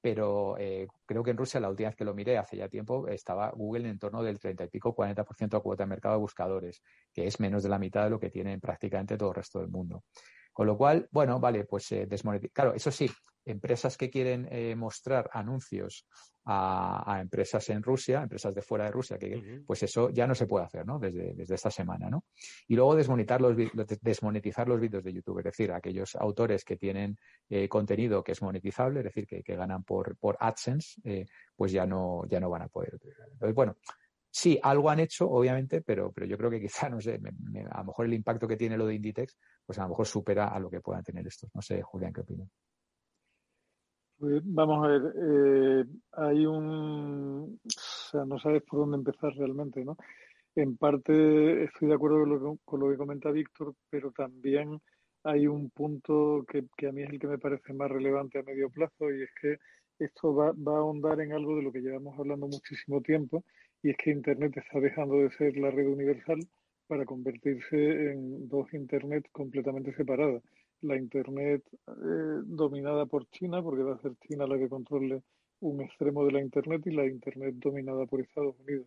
Pero eh, creo que en Rusia, la última vez que lo miré, hace ya tiempo, estaba Google en torno del 30 y pico, 40% a cuota de mercado de buscadores, que es menos de la mitad de lo que tienen prácticamente todo el resto del mundo. Con lo cual, bueno, vale, pues eh, Claro, eso sí, empresas que quieren eh, mostrar anuncios a, empresas en Rusia, empresas de fuera de Rusia, que pues eso ya no se puede hacer, ¿no? Desde, desde esta semana, ¿no? Y luego desmonetizar los, desmonetizar los vídeos de YouTube, es decir, aquellos autores que tienen eh, contenido que es monetizable, es decir, que, ganan por, por AdSense, eh, pues ya no, ya no van a poder. Entonces, bueno, sí, algo han hecho, obviamente, pero, pero yo creo que quizá, [laughs] no sé, a lo mejor el impacto que tiene lo de Inditex, pues a lo mejor supera a lo que puedan tener estos. No sé, Julián, ¿qué opinas? Pues vamos a ver, eh, hay un, o sea, no sabes por dónde empezar realmente, ¿no? En parte estoy de acuerdo con lo, que comenta Víctor, pero también hay un punto que, a mí es el que me parece más relevante a medio plazo y es que esto va, va a ahondar en algo de lo que llevamos hablando muchísimo tiempo y es que Internet está dejando de ser la red universal para convertirse en dos Internet completamente separadas la Internet eh, dominada por China, porque va a ser China la que controle un extremo de la Internet y la Internet dominada por Estados Unidos.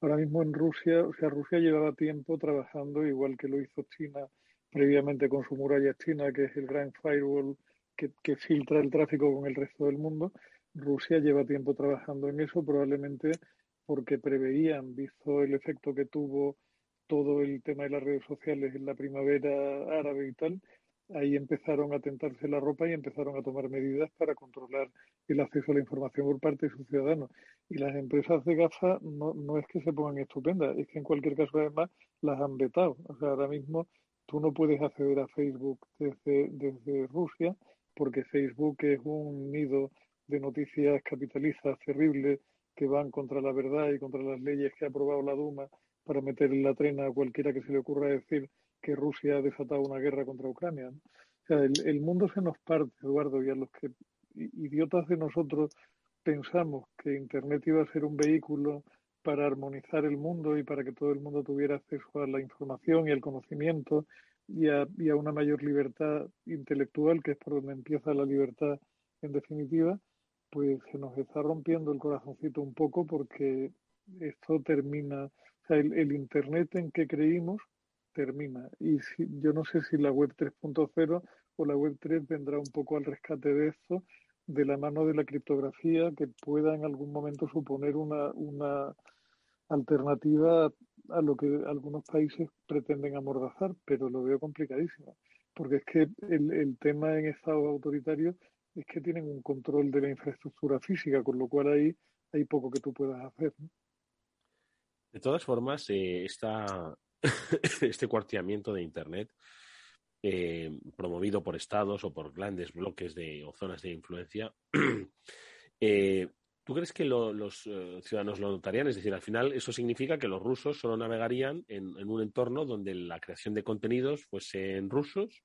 Ahora mismo en Rusia, o sea, Rusia llevaba tiempo trabajando igual que lo hizo China previamente con su muralla china, que es el gran firewall que, que filtra el tráfico con el resto del mundo. Rusia lleva tiempo trabajando en eso, probablemente porque preveían, visto el efecto que tuvo todo el tema de las redes sociales en la primavera árabe y tal, ahí empezaron a tentarse la ropa y empezaron a tomar medidas para controlar el acceso a la información por parte de sus ciudadanos. Y las empresas de no, no es que se pongan estupendas, es que en cualquier caso además las han vetado. O sea, ahora mismo tú no puedes acceder a Facebook desde, desde Rusia porque Facebook es un nido de noticias capitalistas terribles que van contra la verdad y contra las leyes que ha aprobado la Duma para meter en la trena a cualquiera que se le ocurra decir que Rusia ha desatado una guerra contra Ucrania. O sea, el, mundo se nos parte, Eduardo, y a los que idiotas de nosotros pensamos que Internet iba a ser un vehículo para armonizar el mundo y para que todo el mundo tuviera acceso a la información y al conocimiento y a una mayor libertad intelectual, que es por donde empieza la libertad en definitiva, pues se nos está rompiendo el corazoncito un poco porque esto termina, o sea, el, Internet en que creímos termina. Y si, yo no sé si la web 3.0 o la web 3 vendrá un poco al rescate de esto, de la mano de la criptografía, que pueda en algún momento suponer una, una alternativa a lo que algunos países pretenden amordazar, pero lo veo complicadísimo, porque es que el, el tema en estados autoritarios es que tienen un control de la infraestructura física, con lo cual ahí hay poco que tú puedas hacer. De todas formas, eh, [laughs] este cuarteamiento de Internet, eh, promovido por estados o por grandes bloques de, o zonas de influencia, [clears throat] eh, ¿tú crees que los ciudadanos lo notarían? Es decir, al final eso significa que los rusos solo navegarían en, en un entorno donde la creación de contenidos fuesen rusos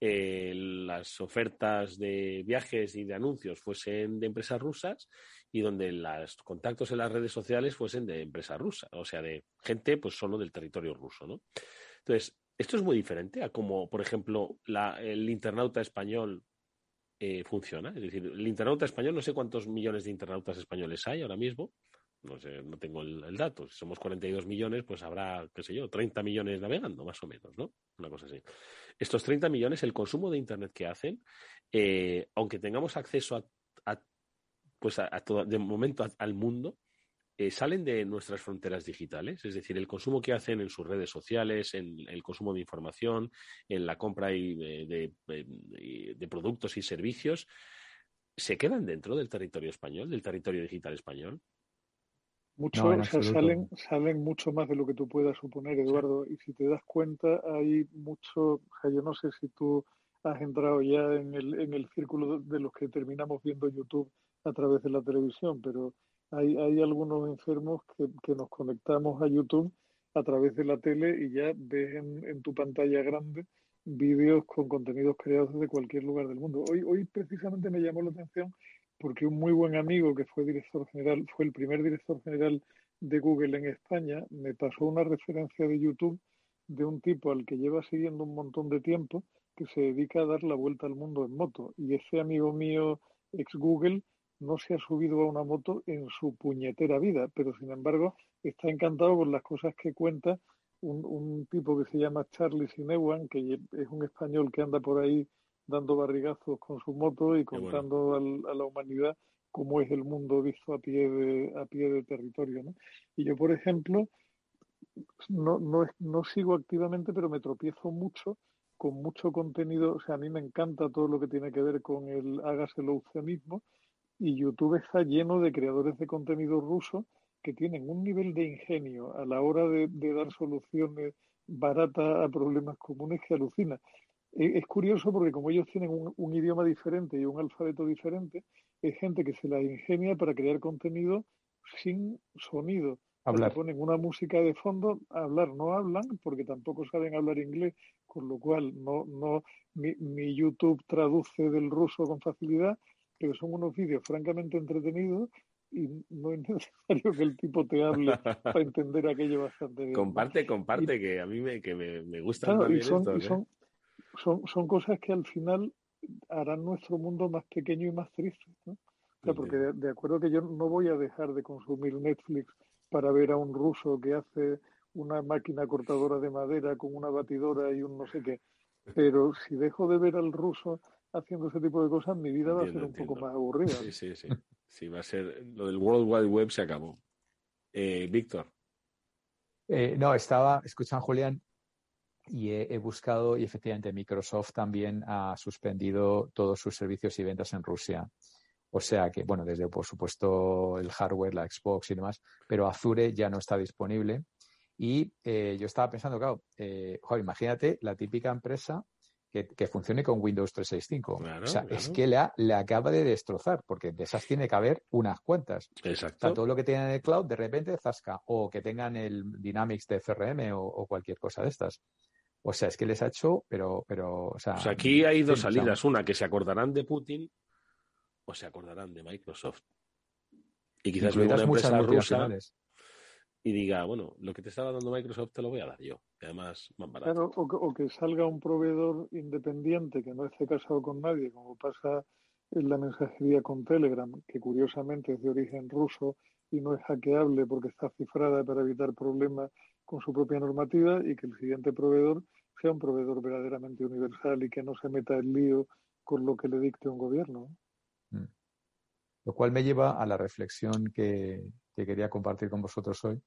eh, las ofertas de viajes y de anuncios fuesen de empresas rusas y donde los contactos en las redes sociales fuesen de empresas rusas, o sea, de gente pues solo del territorio ruso, ¿no? Entonces, esto es muy diferente a como, por ejemplo, el internauta español eh, funciona. Es decir, el internauta español, no sé cuántos millones de internautas españoles hay ahora mismo, no sé, no tengo el, dato. Si somos 42 millones, pues habrá, qué sé yo, 30 millones navegando, más o menos, ¿no? Una cosa así. Estos 30 millones, el consumo de Internet que hacen, eh, aunque tengamos acceso a, pues a, todo, de momento al mundo, eh, salen de nuestras fronteras digitales, es decir, el consumo que hacen en sus redes sociales, en el consumo de información, en la compra de, de productos y servicios, se quedan dentro del territorio español, del territorio digital español. Mucho, o sea, salen, salen mucho más de lo que tú puedas suponer, Eduardo. Y si te das cuenta, hay mucho, o sea, yo no sé si tú has entrado ya en el, en el círculo de los que terminamos viendo YouTube a través de la televisión, pero hay, hay algunos enfermos que, que nos conectamos a YouTube a través de la tele y ya ves en, en tu pantalla grande vídeos con contenidos creados desde cualquier lugar del mundo. Hoy, hoy precisamente me llamó la atención porque un muy buen amigo que fue director general, fue el primer director general de Google en España, me pasó una referencia de YouTube de un tipo al que lleva siguiendo un montón de tiempo que se dedica a dar la vuelta al mundo en moto. Y ese amigo mío, ex Google, no se ha subido a una moto en su puñetera vida, pero sin embargo está encantado con las cosas que cuenta un, un tipo que se llama Charlie Sinewan, que es un español que anda por ahí dando barrigazos con su moto y contando a la humanidad cómo es el mundo visto a pie de, a pie de territorio. ¿no? Y yo, por ejemplo, no, no, no sigo activamente, pero me tropiezo mucho con mucho contenido. O sea, a mí me encanta todo lo que tiene que ver con el hágaselo usted mismo. Y YouTube está lleno de creadores de contenido ruso que tienen un nivel de ingenio a la hora de, de dar soluciones baratas a problemas comunes que alucina. Es curioso porque como ellos tienen un, idioma diferente y un alfabeto diferente, es gente que se la ingenia para crear contenido sin sonido. Hablar. Ponen una música de fondo, hablar no hablan porque tampoco saben hablar inglés, con lo cual no, no, mi, YouTube traduce del ruso con facilidad, pero son unos vídeos francamente entretenidos y no es [laughs] necesario que el tipo te hable [laughs] para entender aquello bastante bien. Comparte, comparte, que a mí me, que me, me gusta y son, ¿eh? Son, son cosas que al final harán nuestro mundo más pequeño y más triste. ¿no? porque de, acuerdo que yo no voy a dejar de consumir Netflix para ver a un ruso que hace una máquina cortadora de madera con una batidora y un no sé qué. Pero si dejo de ver al ruso haciendo ese tipo de cosas, mi vida va a ser un poco más aburrida. Sí, sí, sí. Sí, va a ser. Lo del World Wide Web se acabó. Eh, Víctor. Eh, no, estaba, escuchan Julián, y he, buscado y efectivamente Microsoft también ha suspendido todos sus servicios y ventas en Rusia. O sea que, bueno, desde por supuesto el hardware, la Xbox y demás, pero Azure ya no está disponible. Y eh, yo estaba pensando, claro, eh, imagínate la típica empresa que, funcione con Windows 365. o sea, es que le, le, acaba de destrozar, porque de esas tiene que haber unas cuantas. Exacto. todo lo que tienen en el cloud, de repente zasca, o que tengan el Dynamics de CRM o, cualquier cosa de estas. O sea, es que les ha hecho, pero, pero, o sea. aquí hay dos salidas. Una, que se acordarán de Putin o se acordarán de Microsoft. Y quizás una empresa rusa y diga, bueno, lo que te estaba dando Microsoft te lo voy a dar yo, y además más barato. Claro, o que, salga un proveedor independiente que no esté casado con nadie, como pasa en la mensajería con Telegram, que curiosamente es de origen ruso y no es hackeable porque está cifrada para evitar problemas con su propia normativa y que el siguiente proveedor sea un proveedor verdaderamente universal y que no se meta en lío con lo que le dicte un gobierno. Mm. Lo cual me lleva a la reflexión que, que quería compartir con vosotros hoy,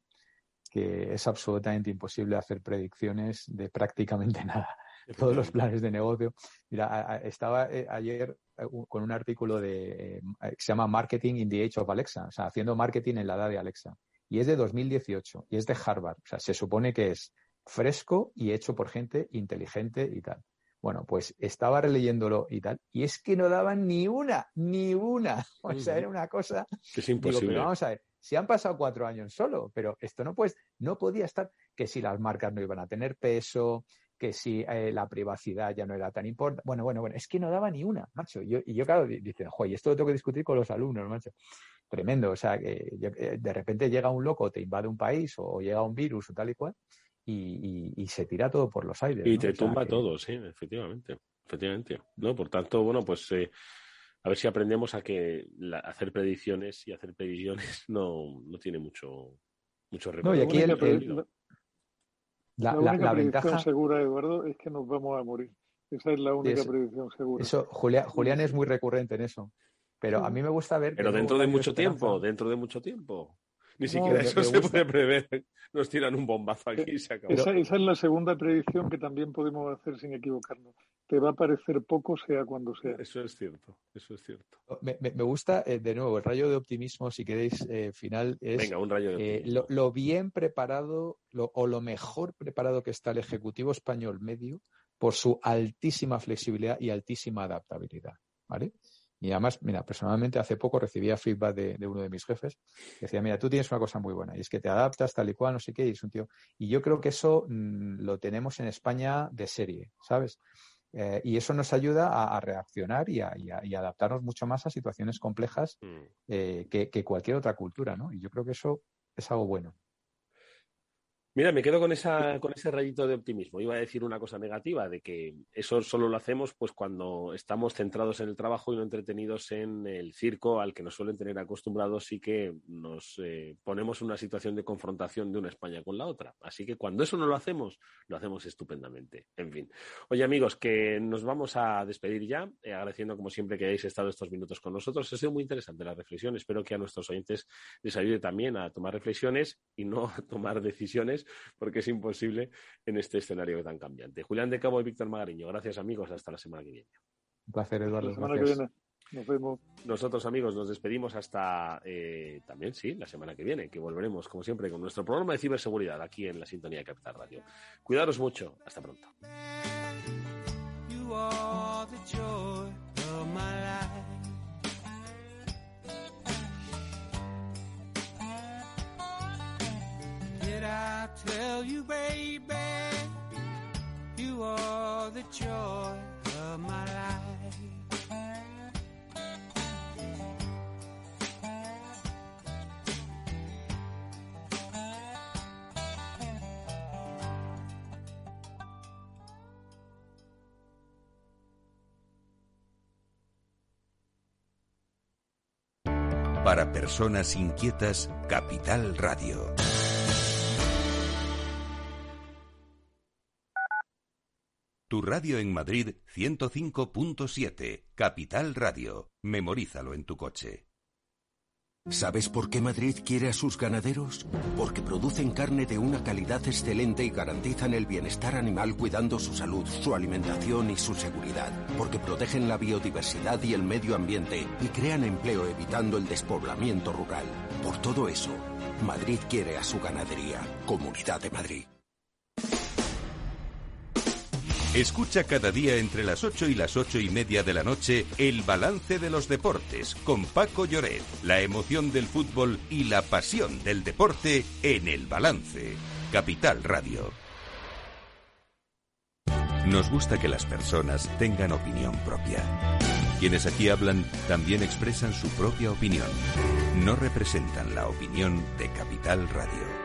que es absolutamente imposible hacer predicciones de prácticamente [laughs] nada. Todos los planes de negocio. Mira, estaba eh, ayer eh, con un artículo de, eh, que se llama Marketing in the Age of Alexa, o sea, haciendo marketing en la edad de Alexa. Y es de 2018 y es de Harvard. O sea, se supone que es fresco y hecho por gente inteligente y tal. Bueno, pues estaba releyéndolo y tal, y es que no daban ni una, ni una. [laughs] O sea, era una cosa. es imposible. pero vamos a ver, si han pasado cuatro años solo, pero esto no pues, no podía estar, que si las marcas no iban a tener peso, que si eh, la privacidad ya no era tan importante. Bueno, bueno, bueno, es que no daba ni una, macho. Yo, y yo, claro, dicen, joder, esto lo tengo que discutir con los alumnos, macho. Tremendo, o sea, que eh, de repente llega un loco, te invade un país o, llega un virus o tal y cual, y, se tira todo por los aires. Y te tumba todo, sí, efectivamente. Efectivamente. No, por tanto, bueno, pues eh, a ver si aprendemos a que hacer predicciones y hacer previsiones [laughs] no, no tiene mucho, mucho No, y aquí el, la, única predicción segura, Eduardo, es que nos vamos a morir. Esa es la única predicción segura. Eso, Julián, Julián es muy recurrente en eso. Pero a mí me gusta ver. Pero dentro de mucho tiempo, dentro de mucho tiempo. Ni siquiera eso se puede prever. Nos tiran un bombazo aquí y se acabó. Esa, esa, es la segunda predicción que también podemos hacer sin equivocarnos te va a parecer poco sea cuando sea. Eso es cierto, eso es cierto. Me, me, gusta, eh, de nuevo, el rayo de optimismo, si queréis, eh, final, es Venga, un rayo de eh, lo, lo, bien preparado o lo mejor preparado que está el Ejecutivo español medio por su altísima flexibilidad y altísima adaptabilidad. ¿vale? Y además, mira, personalmente hace poco recibía feedback de, uno de mis jefes que decía, mira, tú tienes una cosa muy buena y es que te adaptas tal y cual, no sé qué, y es un tío. Y yo creo que eso mm, lo tenemos en España de serie, ¿sabes? Eh, y eso nos ayuda a, reaccionar y a, adaptarnos mucho más a situaciones complejas mm. eh, que, que, cualquier otra cultura, ¿no? Y yo creo que eso es algo bueno. Mira, me quedo con, esa, con ese rayito de optimismo. Iba a decir una cosa negativa, de que eso solo lo hacemos pues cuando estamos centrados en el trabajo y no entretenidos en el circo al que nos suelen tener acostumbrados y que nos eh, ponemos en una situación de confrontación de una España con la otra. Así que cuando eso no lo hacemos, lo hacemos estupendamente. En fin. Oye, amigos, que nos vamos a despedir ya, eh, agradeciendo como siempre que hayáis estado estos minutos con nosotros. Ha sido muy interesante la reflexión. Espero que a nuestros oyentes les ayude también a tomar reflexiones y no [laughs] a tomar decisiones porque es imposible en este escenario tan cambiante. Julián de Cabo y Víctor Magariño, gracias amigos, hasta la semana que viene. Un placer, Eduardo. La semana que viene. Nos vemos. Nosotros, amigos, nos despedimos hasta eh, también, sí, la semana que viene, que volveremos, como siempre, con nuestro programa de ciberseguridad aquí en la sintonía de Capital Radio. Cuidaros mucho. Hasta pronto. Tell you, baby, you are the joy of my life. Para personas inquietas, Capital Radio. Tu radio en Madrid 105.7, Capital Radio. Memorízalo en tu coche. ¿Sabes por qué Madrid quiere a sus ganaderos? Porque producen carne de una calidad excelente y garantizan el bienestar animal cuidando su salud, su alimentación y su seguridad. Porque protegen la biodiversidad y el medio ambiente y crean empleo evitando el despoblamiento rural. Por todo eso, Madrid quiere a su ganadería. Comunidad de Madrid. Escucha cada día entre las 8 y las ocho y media de la noche el balance de los deportes con Paco Lloret, la emoción del fútbol y la pasión del deporte en el balance. Capital Radio. Nos gusta que las personas tengan opinión propia. Quienes aquí hablan también expresan su propia opinión. No representan la opinión de Capital Radio.